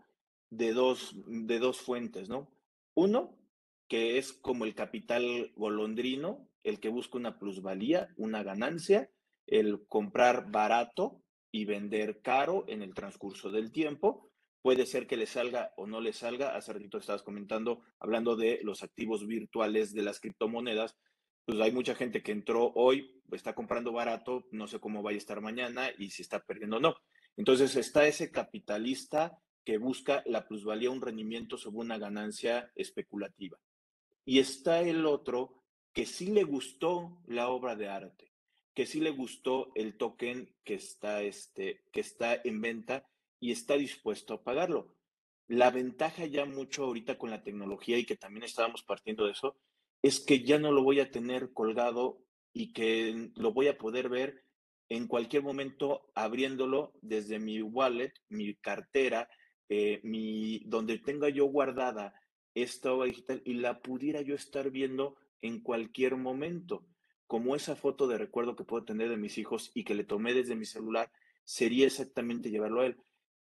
de dos, de dos fuentes, ¿no? Uno, que es como el capital golondrino, el que busca una plusvalía, una ganancia, el comprar barato y vender caro en el transcurso del tiempo. Puede ser que le salga o no le salga. Hace ratito estabas comentando, hablando de los activos virtuales de las criptomonedas. Pues hay mucha gente que entró hoy, está comprando barato, no sé cómo vaya a estar mañana y si está perdiendo o no. Entonces está ese capitalista que busca la plusvalía, un rendimiento sobre una ganancia especulativa. Y está el otro que sí le gustó la obra de arte, que sí le gustó el token que está, este, que está en venta y está dispuesto a pagarlo. La ventaja ya mucho ahorita con la tecnología y que también estábamos partiendo de eso, es que ya no lo voy a tener colgado y que lo voy a poder ver en cualquier momento abriéndolo desde mi wallet, mi cartera, eh, mi, donde tenga yo guardada esta obra digital y la pudiera yo estar viendo en cualquier momento. Como esa foto de recuerdo que puedo tener de mis hijos y que le tomé desde mi celular, sería exactamente llevarlo a él,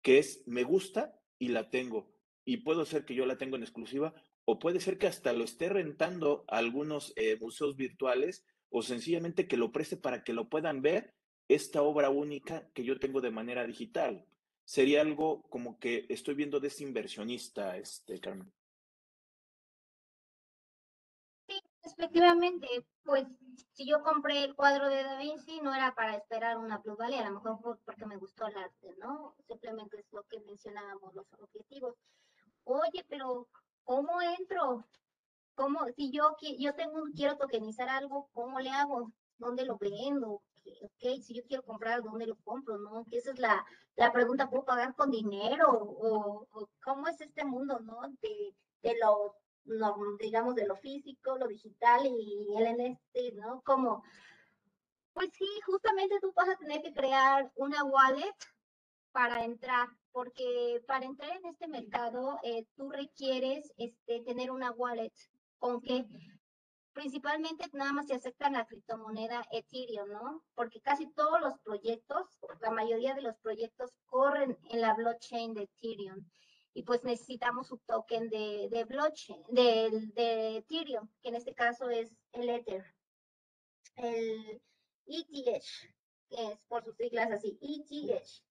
que es me gusta y la tengo. Y puedo ser que yo la tengo en exclusiva o puede ser que hasta lo esté rentando a algunos eh, museos virtuales o sencillamente que lo preste para que lo puedan ver esta obra única que yo tengo de manera digital. Sería algo como que estoy viendo de este inversionista, este, Carmen. Efectivamente, pues si yo compré el cuadro de Da Vinci no era para esperar una plusvalía, a lo mejor porque me gustó el arte, ¿no? Simplemente es lo que mencionábamos, los objetivos. Oye, pero ¿cómo entro? ¿Cómo, si yo, yo tengo, quiero tokenizar algo, ¿cómo le hago? ¿Dónde lo vendo? ok, si yo quiero comprar, ¿dónde lo compro? ¿No? esa es la, la pregunta, ¿puedo pagar con dinero? O, cómo es este mundo, ¿no? De, de lo, digamos, de lo físico, lo digital y el NFT, ¿no? Como, pues sí, justamente tú vas a tener que crear una wallet para entrar, porque para entrar en este mercado eh, tú requieres este, tener una wallet con que principalmente nada más se acepta la criptomoneda Ethereum, ¿no? Porque casi todos los proyectos, la mayoría de los proyectos corren en la blockchain de Ethereum. Y pues necesitamos un token de, de blockchain, de, de Ethereum, que en este caso es el Ether. El ETH, que es por sus siglas así, ETH.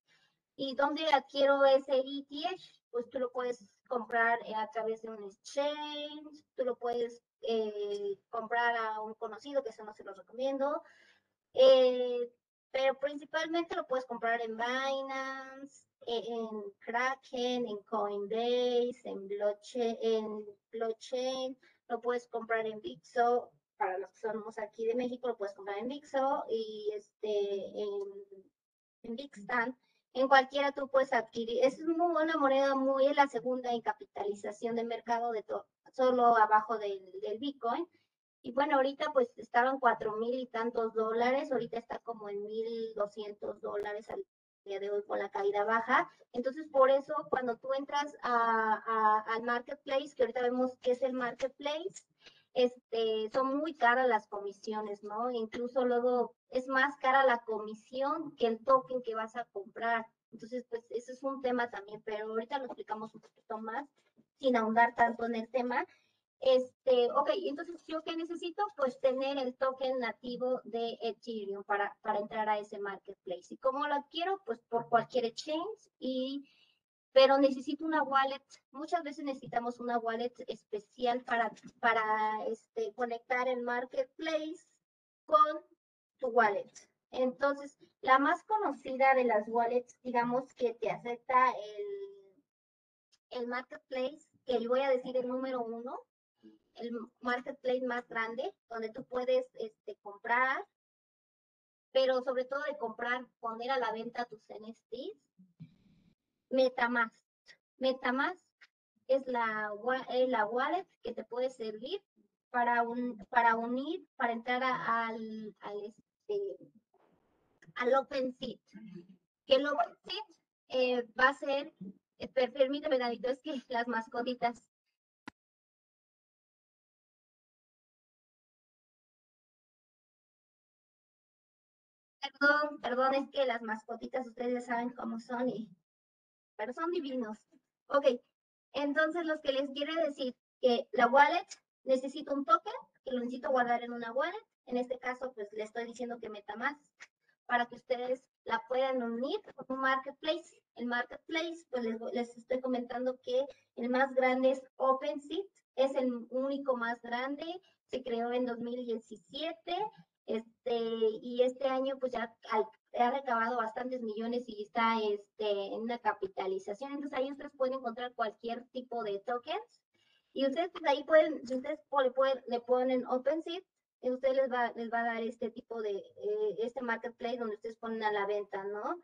¿Y dónde adquiero ese ETH? Pues tú lo puedes comprar a través de un exchange, tú lo puedes eh, comprar a un conocido, que eso no se lo recomiendo. Eh, pero principalmente lo puedes comprar en Binance, e, en Kraken, en Coinbase, en blockchain, en lo puedes comprar en Bixo, para los que somos aquí de México, lo puedes comprar en Bixo y este en, en Bixstan. En cualquiera tú puedes adquirir, es muy buena moneda, muy es la segunda en capitalización de mercado de todo solo abajo del Bitcoin. Y bueno, ahorita pues estaban cuatro mil y tantos dólares, ahorita está como en mil doscientos dólares al día de hoy con la caída baja. Entonces, por eso cuando tú entras a, al marketplace, que ahorita vemos que es el marketplace, este, son muy caras las comisiones, ¿no? Incluso luego es más cara la comisión que el token que vas a comprar. Entonces, pues ese es un tema también, pero ahorita lo explicamos un poquito más sin ahondar tanto en el tema. Este, ok, entonces yo qué necesito? Pues tener el token nativo de Ethereum para, para entrar a ese marketplace. ¿Y cómo lo adquiero? Pues por cualquier exchange y pero necesito una wallet. Muchas veces necesitamos una wallet especial para, para este, conectar el marketplace con tu wallet. Entonces, la más conocida de las wallets, digamos que te acepta el el marketplace, que le voy a decir el número uno, el marketplace más grande, donde tú puedes este, comprar, pero sobre todo de comprar, poner a la venta tus NFTs, Metamask. Metamask es la, la wallet que te puede servir para, un, para unir, para entrar al, al, este, al OpenSea. Que el OpenSea eh, va a ser permíteme, Danito, es que [LAUGHS] las mascotitas. Perdón, es que las mascotitas ustedes saben cómo son y pero son divinos. Ok, entonces los que les quiero decir que la wallet necesita un token, que lo necesito guardar en una wallet. En este caso, pues le estoy diciendo que meta más para que ustedes la puedan unir con un marketplace. El marketplace, pues les, estoy comentando que el más grande es OpenSea, es el único más grande, se creó en 2017, este, y este año pues ya ha recabado bastantes millones y está este, en una capitalización. Entonces ahí ustedes pueden encontrar cualquier tipo de tokens y ustedes pues, ahí pueden, si ustedes le, pueden, le ponen OpenSea, ustedes les va, les va a dar este tipo de, eh, este marketplace donde ustedes ponen a la venta, ¿no?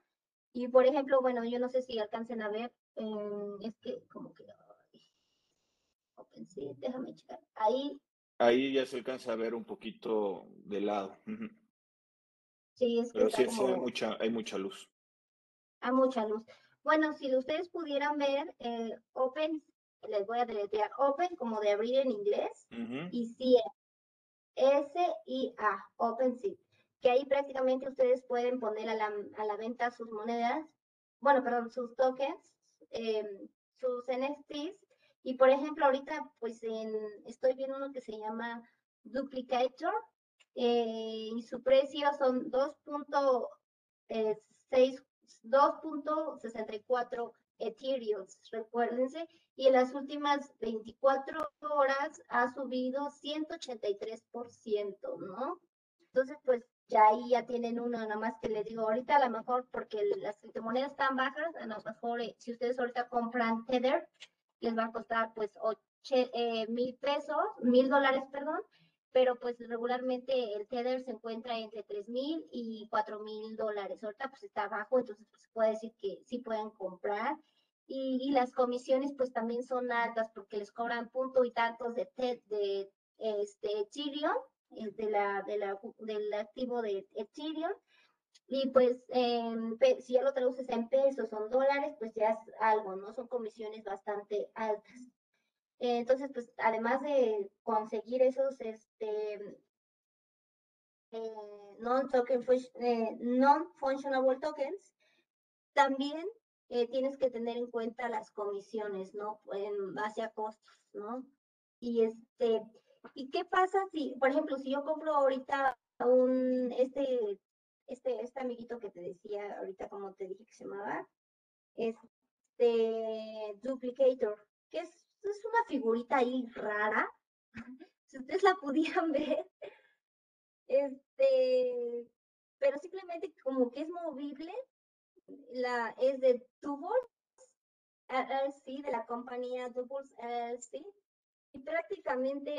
Y por ejemplo, bueno, yo no sé si alcancen a ver, eh, es que como que, OpenSea, déjame checar, ahí. Ahí ya se alcanza a ver un poquito de lado. Sí, es que Pero sí, sí hay, mucha, hay mucha luz. Hay mucha luz. Bueno, si ustedes pudieran ver, eh, Open les voy a deletrear open como de abrir en inglés y SIA, S-I-A, OpenSea, que ahí prácticamente ustedes pueden poner a la, a la venta sus monedas, bueno, perdón, sus tokens, em, sus NFTs, y por ejemplo, ahorita pues en, estoy viendo uno que se llama Duplicator, eh, y su precio son 2.6, 2.64 Ethereum, recuérdense, y en las últimas 24 horas ha subido 183%, ¿no? Entonces, pues ya ahí ya tienen uno, nada más que les digo, ahorita a lo mejor porque las criptomonedas están bajas, a lo mejor eh, si ustedes ahorita compran Tether, les va a costar pues eh, mil pesos, mil dólares, perdón, pero pues regularmente el Tether se encuentra entre tres mil y cuatro mil dólares. Ahorita pues está bajo, entonces pues, puede decir que sí pueden comprar. Y, las comisiones pues también son altas porque les cobran punto y tantos de, de este, Ethereum, eh, de la, de la, del activo de Ethereum. Y pues si ya lo traduces en pesos o en dólares, pues ya es algo, ¿no? Son comisiones bastante altas. Entonces, pues además de conseguir esos este, eh, non-token, eh, non-functionable tokens, también eh, tienes que tener en cuenta las comisiones, ¿no? En base a costos, ¿no? Y este, ¿y qué pasa si, por ejemplo, si yo compro ahorita un, este, este, este amiguito que te decía ahorita, como te dije que se llamaba, este, Duplicator, que es es una figurita ahí rara. [LAUGHS] si ustedes la pudieran [LAUGHS] ver. Este, pero simplemente como que es movible. La, es de Tubos LLC, de la compañía Tubos LLC. Y prácticamente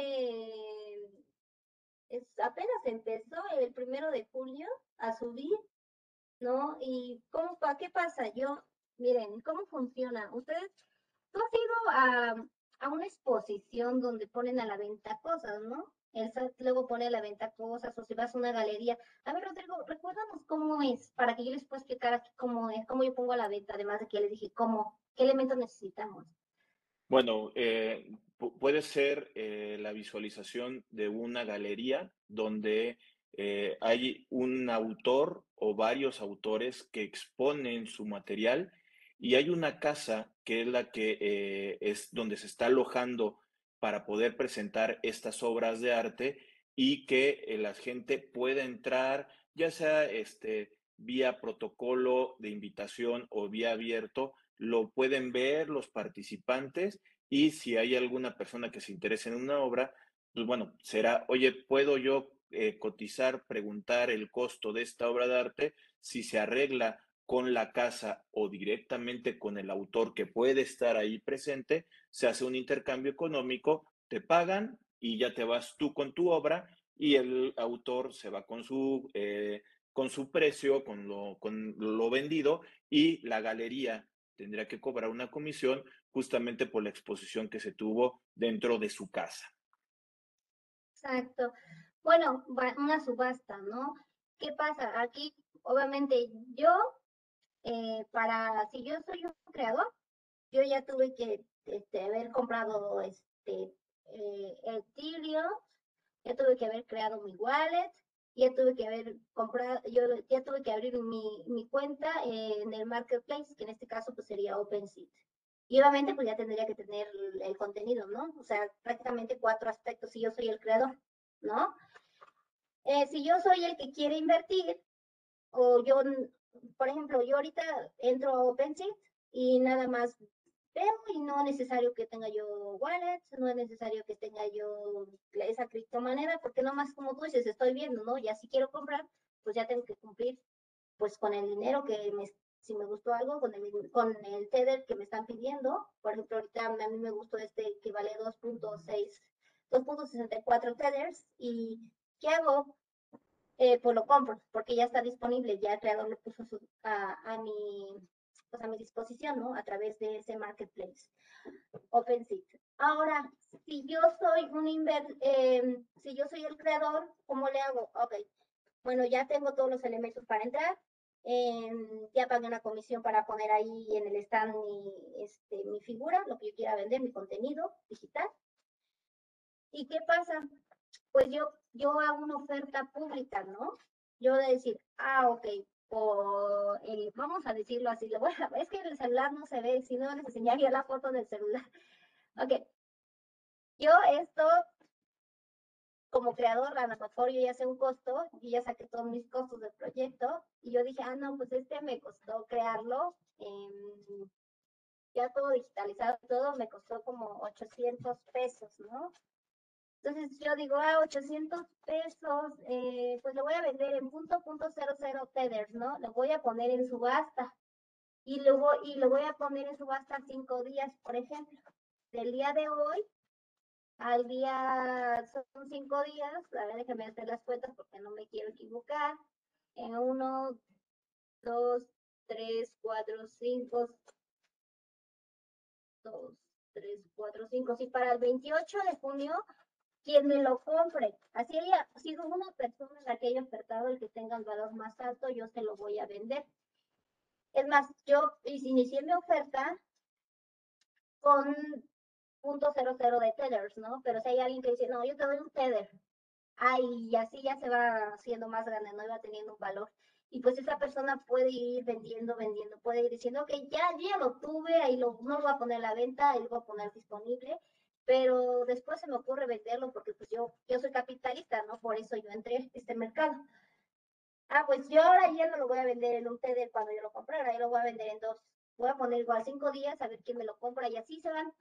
es, apenas empezó el primero de julio a subir, ¿no? ¿Y cómo, qué pasa? Yo, miren, ¿cómo funciona? Ustedes tú has ido a, a, una exposición donde ponen a la venta cosas, ¿no? El luego pone a la venta cosas, o si vas a una galería. A ver, Rodrigo, recuérdanos cómo es, para que yo les pueda explicar aquí cómo es, cómo yo pongo a la venta, además de que les dije cómo, qué elementos necesitamos. Bueno, eh, puede ser eh, la visualización de una galería donde eh, hay un autor o varios autores que exponen su material y hay una casa que es la que eh, es donde se está alojando para poder presentar estas obras de arte y que la gente pueda entrar, ya sea este, vía protocolo de invitación o vía abierto, lo pueden ver los participantes y si hay alguna persona que se interese en una obra, pues bueno, será, oye, ¿puedo yo eh, cotizar, preguntar el costo de esta obra de arte? Si se arregla con la casa o directamente con el autor que puede estar ahí presente, se hace un intercambio económico, te pagan y ya te vas tú con tu obra y el autor se va con su, eh, con su precio, con lo, con lo vendido y la galería tendría que cobrar una comisión justamente por la exposición que se tuvo dentro de su casa. Exacto. Bueno, una subasta, ¿no? ¿Qué pasa? Aquí, obviamente, yo eh, para, si yo soy un creador, yo ya tuve que este, haber comprado este, eh, Ethereum, ya tuve que haber creado mi wallet, ya tuve que haber comprado, yo ya tuve que abrir mi, mi cuenta en el marketplace, que en este caso pues sería OpenSea. Y obviamente pues ya tendría que tener el, contenido, ¿no? O sea, prácticamente cuatro aspectos si yo soy el creador, ¿no? Eh, si yo soy el que quiere invertir, o yo por ejemplo, yo ahorita entro a OpenSea y nada más veo y no es necesario que tenga yo wallet, no es necesario que tenga yo esa criptomoneda, porque nomás como tú dices, estoy viendo, ¿no? Ya si quiero comprar, pues ya tengo que cumplir pues con el dinero que me, si me gustó algo, con el, con el Tether que me están pidiendo, por ejemplo, ahorita a mí me gustó este que vale 2.6, 2.64 Tethers, y ¿qué hago? Eh, pues lo compro, porque ya está disponible, ya el creador lo puso a, a, mi, pues a mi disposición, ¿no? A través de ese marketplace, OpenSea. Ahora, si yo soy un inver, eh, si yo soy el creador, ¿cómo le hago? Ok, bueno, ya tengo todos los elementos para entrar, eh, ya pagué una comisión para poner ahí en el stand mi, este, mi figura, lo que yo quiera vender, mi contenido digital. ¿Y qué pasa? Pues yo, yo hago una oferta pública, ¿no? Yo de decir, ah, ok, eh, vamos a decirlo así, bueno, [LAUGHS] es que el celular no se ve, si no les enseñaría la foto del celular. Ok, yo esto como creador, a lo ya sé un costo, y ya saqué todos mis costos del proyecto, y yo dije, ah, no, pues este me costó crearlo, ya todo digitalizado, todo me costó como 800 pesos, ¿no? Entonces yo digo, ah, 800 pesos, eh, pues lo voy a vender en punto punto cero cero tethers, ¿no? Lo voy a poner en subasta. Y luego, y lo voy a poner en subasta cinco días, por ejemplo. Del día de hoy al día, son cinco días, a ver, déjame hacer las cuentas porque no me quiero equivocar. En uno, dos, tres, cuatro, cinco, dos, tres, cuatro, cinco. Si para el 28 de junio, quien me lo compre, así haya sido una persona la que haya ofertado el que tenga el valor más alto, yo se lo voy a vender. Es más, yo inicié mi oferta con punto cero cero de tethers, ¿no? Pero si hay alguien que dice, no, yo te doy un tether, ay, y así ya se va haciendo más grande, ¿no? Y va teniendo un valor. Y pues esa persona puede ir vendiendo, vendiendo, puede ir diciendo, ok, ya, ya lo tuve, ahí lo, no lo voy a poner a la venta, ahí lo voy a poner disponible, pero después se me ocurre venderlo porque pues yo, yo soy capitalista, ¿no? Por eso yo entré a este mercado. Ah, pues yo ahora ya no lo voy a vender en un tether cuando yo lo compré, ahora yo lo voy a vender en dos. Voy a poner igual cinco días a ver quién me lo compra y así se van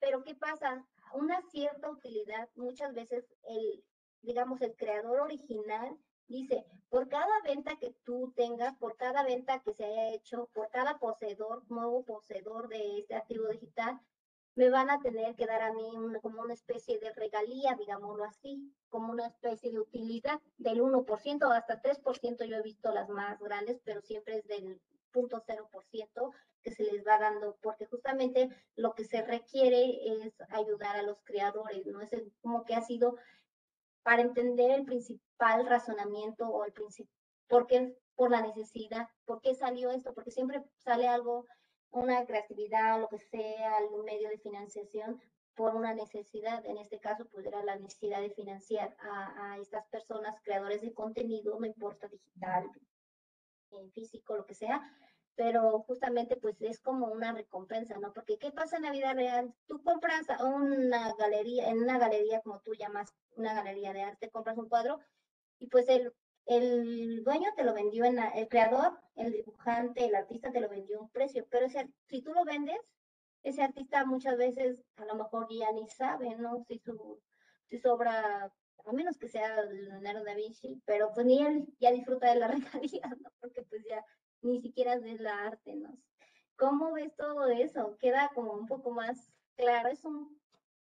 pero ¿qué pasa? Una cierta utilidad, muchas veces el, digamos, el creador original dice, por cada venta que tú tengas, por cada venta que se haya hecho, por cada poseedor, nuevo poseedor de este activo digital, me van a tener que dar a mí como una especie de regalía, digámoslo así, como una especie de utilidad del 1% hasta 3%, yo he visto las más grandes, pero siempre es del 0.0% que se les va dando, porque justamente lo que se requiere es ayudar a los creadores, ¿no? Es como que ha sido para entender el principal razonamiento o el principio, por qué, por la necesidad, por qué salió esto, porque siempre sale algo, una creatividad, lo que sea, algún medio de financiación, por una necesidad, en este caso, pues era la necesidad de financiar a, a estas personas, creadores de contenido, no importa digital, eh, físico, lo que sea, pero justamente pues es como una recompensa, ¿no? Porque ¿qué pasa en la vida real? Tú compras una galería, en una galería como tú llamas una galería de arte, compras un cuadro y pues el, el dueño te lo vendió, en el creador, el dibujante, el artista te lo vendió un precio, pero ese, si tú lo vendes, ese artista muchas veces a lo mejor ya ni sabe, ¿no? Si su, si su obra, a menos que sea Leonardo da Vinci, pero pues ni él ya disfruta de la [LAUGHS] regalía, ¿no? Porque pues ya ni siquiera ves la arte, ¿no? ¿Cómo ves todo eso? Queda como un poco más claro, es un,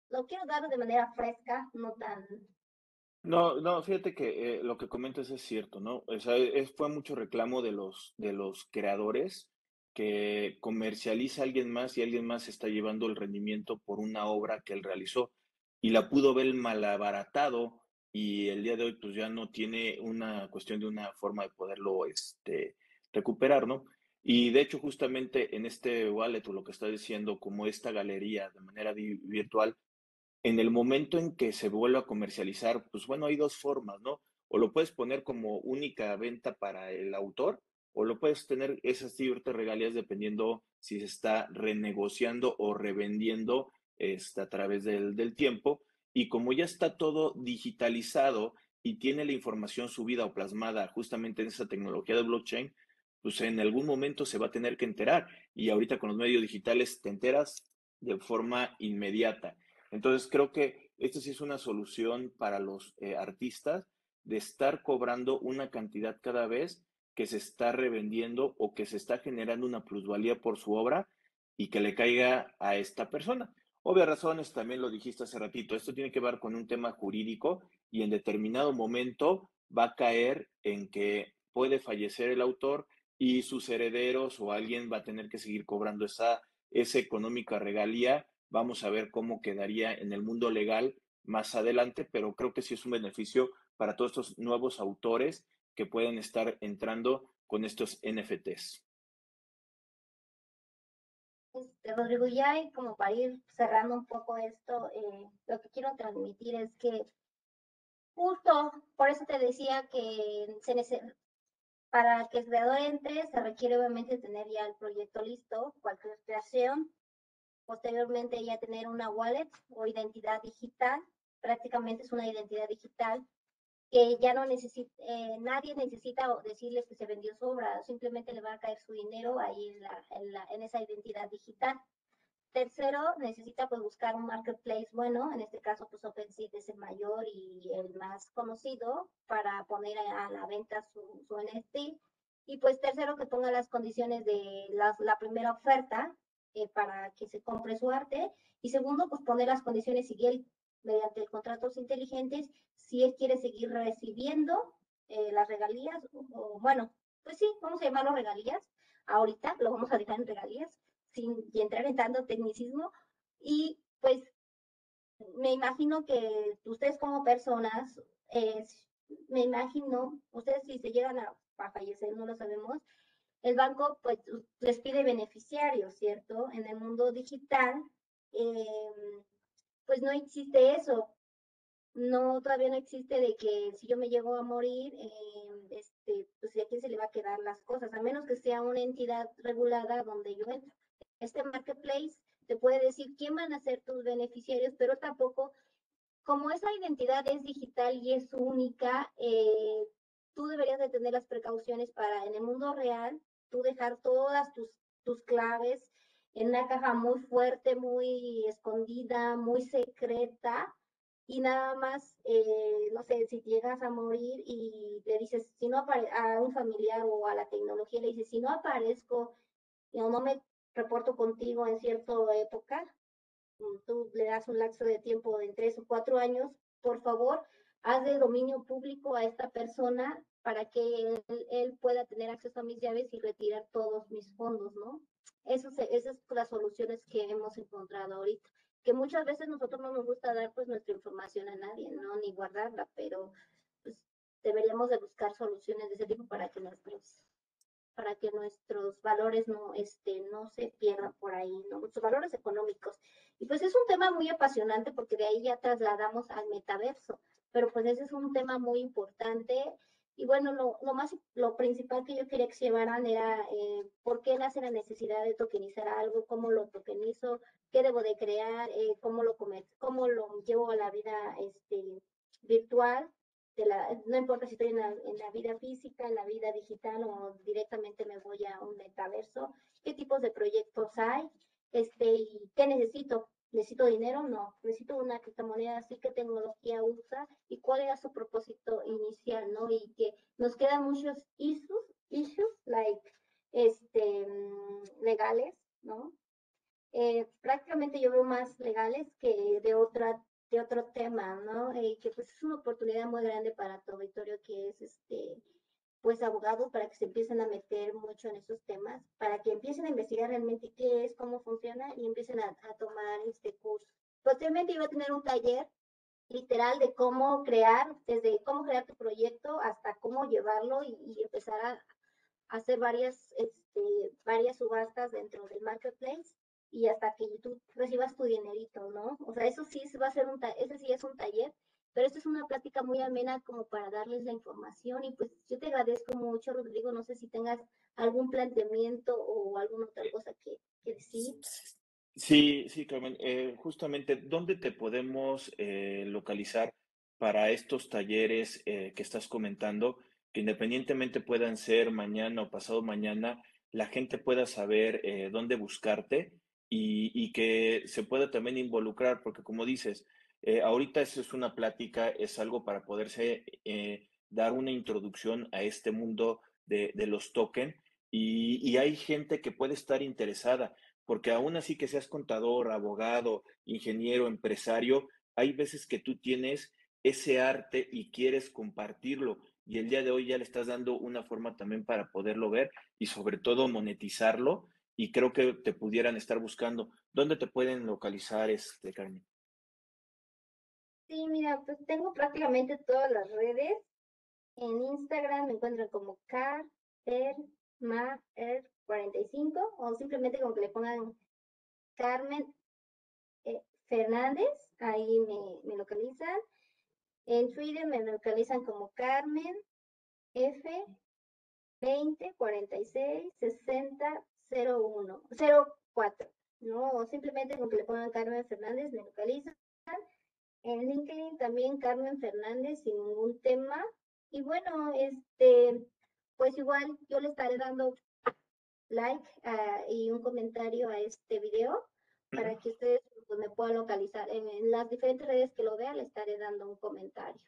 lo quiero dar de manera fresca, no tan... No, no, fíjate que eh, lo que comentas es cierto, ¿no? O sea, es, fue mucho reclamo de los, de los creadores que comercializa a alguien más y alguien más está llevando el rendimiento por una obra que él realizó y la pudo ver malabaratado y el día de hoy pues ya no tiene una cuestión de una forma de poderlo este, recuperar, ¿no? Y de hecho, justamente en este wallet, o lo que está diciendo, como esta galería de manera virtual, en el momento en que se vuelva a comercializar, pues bueno, hay dos formas, ¿no? O lo puedes poner como única venta para el autor, o lo puedes tener esas ciertas regalías dependiendo si se está renegociando o revendiendo este, a través del, del tiempo. Y como ya está todo digitalizado y tiene la información subida o plasmada justamente en esa tecnología de blockchain, pues en algún momento se va a tener que enterar. Y ahorita con los medios digitales te enteras de forma inmediata. Entonces creo que esto sí es una solución para los eh, artistas de estar cobrando una cantidad cada vez que se está revendiendo o que se está generando una plusvalía por su obra y que le caiga a esta persona. Obvias razones, también lo dijiste hace ratito, esto tiene que ver con un tema jurídico y en determinado momento va a caer en que puede fallecer el autor y sus herederos o alguien va a tener que seguir cobrando esa, esa económica regalía. Vamos a ver cómo quedaría en el mundo legal más adelante, pero creo que sí es un beneficio para todos estos nuevos autores que pueden estar entrando con estos NFTs. Este, Rodrigo, ya como para ir cerrando un poco esto, eh, lo que quiero transmitir es que justo por eso te decía que se para que el creador entre se requiere obviamente tener ya el proyecto listo, cualquier creación, posteriormente ya tener una wallet o identidad digital, prácticamente es una identidad digital que ya no necesita, eh, nadie necesita decirles que se vendió su obra, simplemente le va a caer su dinero ahí en, la, en, la, en esa identidad digital. Tercero, necesita pues buscar un marketplace bueno, en este caso pues OpenSea es el mayor y el más conocido para poner a, la venta su, su, NFT. Y pues tercero, que ponga las condiciones de las, la primera oferta eh, para que se compre su arte. Y segundo, pues poner las condiciones si él mediante contratos inteligentes si él quiere seguir recibiendo eh, las regalías, o, bueno, pues sí, vamos a llamarlo regalías, ahorita lo vamos a dejar en regalías, sin entrar en tanto tecnicismo, y pues me imagino que ustedes como personas, me imagino, ustedes si se llegan a, fallecer, no lo sabemos, el banco pues les pide beneficiarios, ¿cierto? En el mundo digital, em, pues no existe eso no, todavía no existe de que si yo me llego a morir, eh, este, pues a quién se le va a quedar las cosas, a menos que sea una entidad regulada donde yo entro. Este marketplace te puede decir quién van a ser tus beneficiarios, pero tampoco, como esa identidad es digital y es única, eh, tú deberías de tener las precauciones para en el mundo real, tú dejar todas tus, tus claves en una caja muy fuerte, muy escondida, muy secreta, y nada más, eh, no sé, si llegas a morir y le dices, si no a un familiar o a la tecnología, le dices, si no aparezco o no me reporto contigo en cierta época, mm, tú le das un lapso de tiempo de tres o cuatro años, por favor, haz de dominio público a esta persona para que él, pueda tener acceso a mis llaves y retirar todos mis fondos, ¿no? Eso esas son las soluciones que hemos encontrado ahorita que muchas veces nosotros no nos gusta dar pues nuestra información a nadie, ¿no? Ni guardarla, pero pues deberíamos de buscar soluciones de ese tipo para que nuestros para que nuestros valores no este no se pierdan por ahí, ¿no? Nuestros valores económicos. Y pues es un tema muy apasionante porque de ahí ya trasladamos al metaverso, pero pues ese es un tema muy importante. Y bueno, lo, lo, más, lo principal que yo quería que se llevaran era eh, por qué nace la necesidad de tokenizar algo, cómo lo tokenizo, qué debo de crear, eh, cómo, lo cómo lo llevo a la vida este, virtual, no importa si estoy en la, vida física, en la vida digital o directamente me voy a un metaverso, qué tipos de proyectos hay, este, y qué necesito ¿Necesito dinero? No. ¿Necesito una criptomoneda? así ¿Qué tecnología usa? ¿Y cuál era su propósito inicial? ¿no? Y que nos quedan muchos issues, issues like, este, mm, legales, ¿no? Eh, prácticamente yo veo más legales que de otra de otro tema, ¿no? Y que pues es una oportunidad muy grande para tu auditorio que es este pues abogados para que se empiecen a meter mucho en esos temas, para que empiecen a investigar realmente qué es, cómo funciona y empiecen a, tomar este curso. Posteriormente iba a tener un taller literal de cómo crear, desde cómo crear tu proyecto hasta cómo llevarlo y, empezar a, hacer varias, este, varias subastas dentro del marketplace y hasta que tú recibas tu dinerito, ¿no? O sea, eso sí va a ser un, ese sí es un taller pero esta es una plática muy amena como para darles la información y pues yo te agradezco mucho, Rodrigo. No sé si tengas algún planteamiento o alguna otra cosa que, decir. Sí, sí, Carmen. Eh, justamente, ¿dónde te podemos eh, localizar para estos talleres eh, que estás comentando? Que independientemente puedan ser mañana o pasado mañana, la gente pueda saber dónde buscarte y, y que se pueda también involucrar, porque como dices, eh, ahorita eso es una plática, es algo para poderse eh, dar una introducción a este mundo de, los tokens y, hay gente que puede estar interesada, porque aún así que seas contador, abogado, ingeniero, empresario, hay veces que tú tienes ese arte y quieres compartirlo. Y el día de hoy ya le estás dando una forma también para poderlo ver y sobre todo monetizarlo. Y creo que te pudieran estar buscando. ¿Dónde te pueden localizar, este, Carmen? Sí, mira, pues tengo prácticamente todas las redes. En Instagram me encuentran como cartermaer45 o simplemente como que le pongan Carmen eh, Fernández, ahí me, me localizan. En Twitter me localizan como Carmen F 20 46 60 01 04. No, o simplemente con que le pongan Carmen Fernández me localizan. En LinkedIn también Carmen Fernández sin ningún tema. Y bueno, este, pues igual yo le estaré dando like ah, y un comentario a este video para que ustedes pues, me puedan localizar. En, las diferentes redes que lo vean le estaré dando un comentario.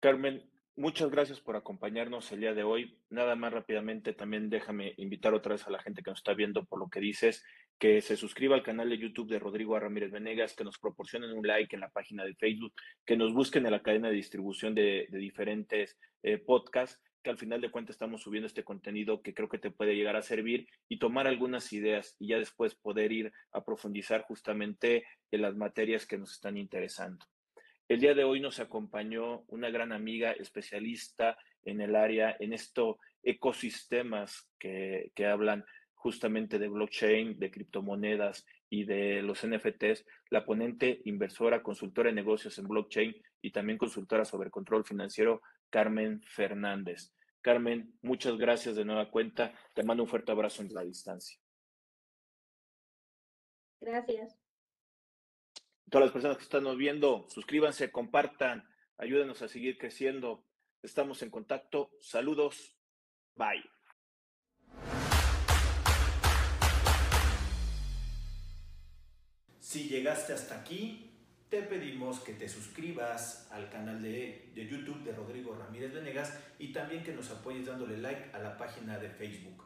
Carmen, muchas gracias por acompañarnos el día de hoy. Nada más rápidamente, también déjame invitar otra vez a la gente que nos está viendo por lo que dices que se suscriba al canal de YouTube de Rodrigo Ramírez Venegas, que nos proporcionen un like en la página de Facebook, que nos busquen en la cadena de distribución de, diferentes eh, podcasts, que al final de cuentas estamos subiendo este contenido que creo que te puede llegar a servir y tomar algunas ideas y ya después poder ir a profundizar justamente en las materias que nos están interesando. El día de hoy nos acompañó una gran amiga especialista en el área, en estos ecosistemas que, hablan justamente de blockchain, de criptomonedas y de los NFTs, la ponente inversora, consultora de negocios en blockchain y también consultora sobre control financiero, Carmen Fernández. Carmen, muchas gracias de nueva cuenta. Te mando un fuerte abrazo en la distancia. Gracias. Todas las personas que están viendo, suscríbanse, compartan, ayúdenos a seguir creciendo. Estamos en contacto. Saludos. Bye. Si llegaste hasta aquí, te pedimos que te suscribas al canal de, YouTube de Rodrigo Ramírez Venegas y también que nos apoyes dándole like a la página de Facebook.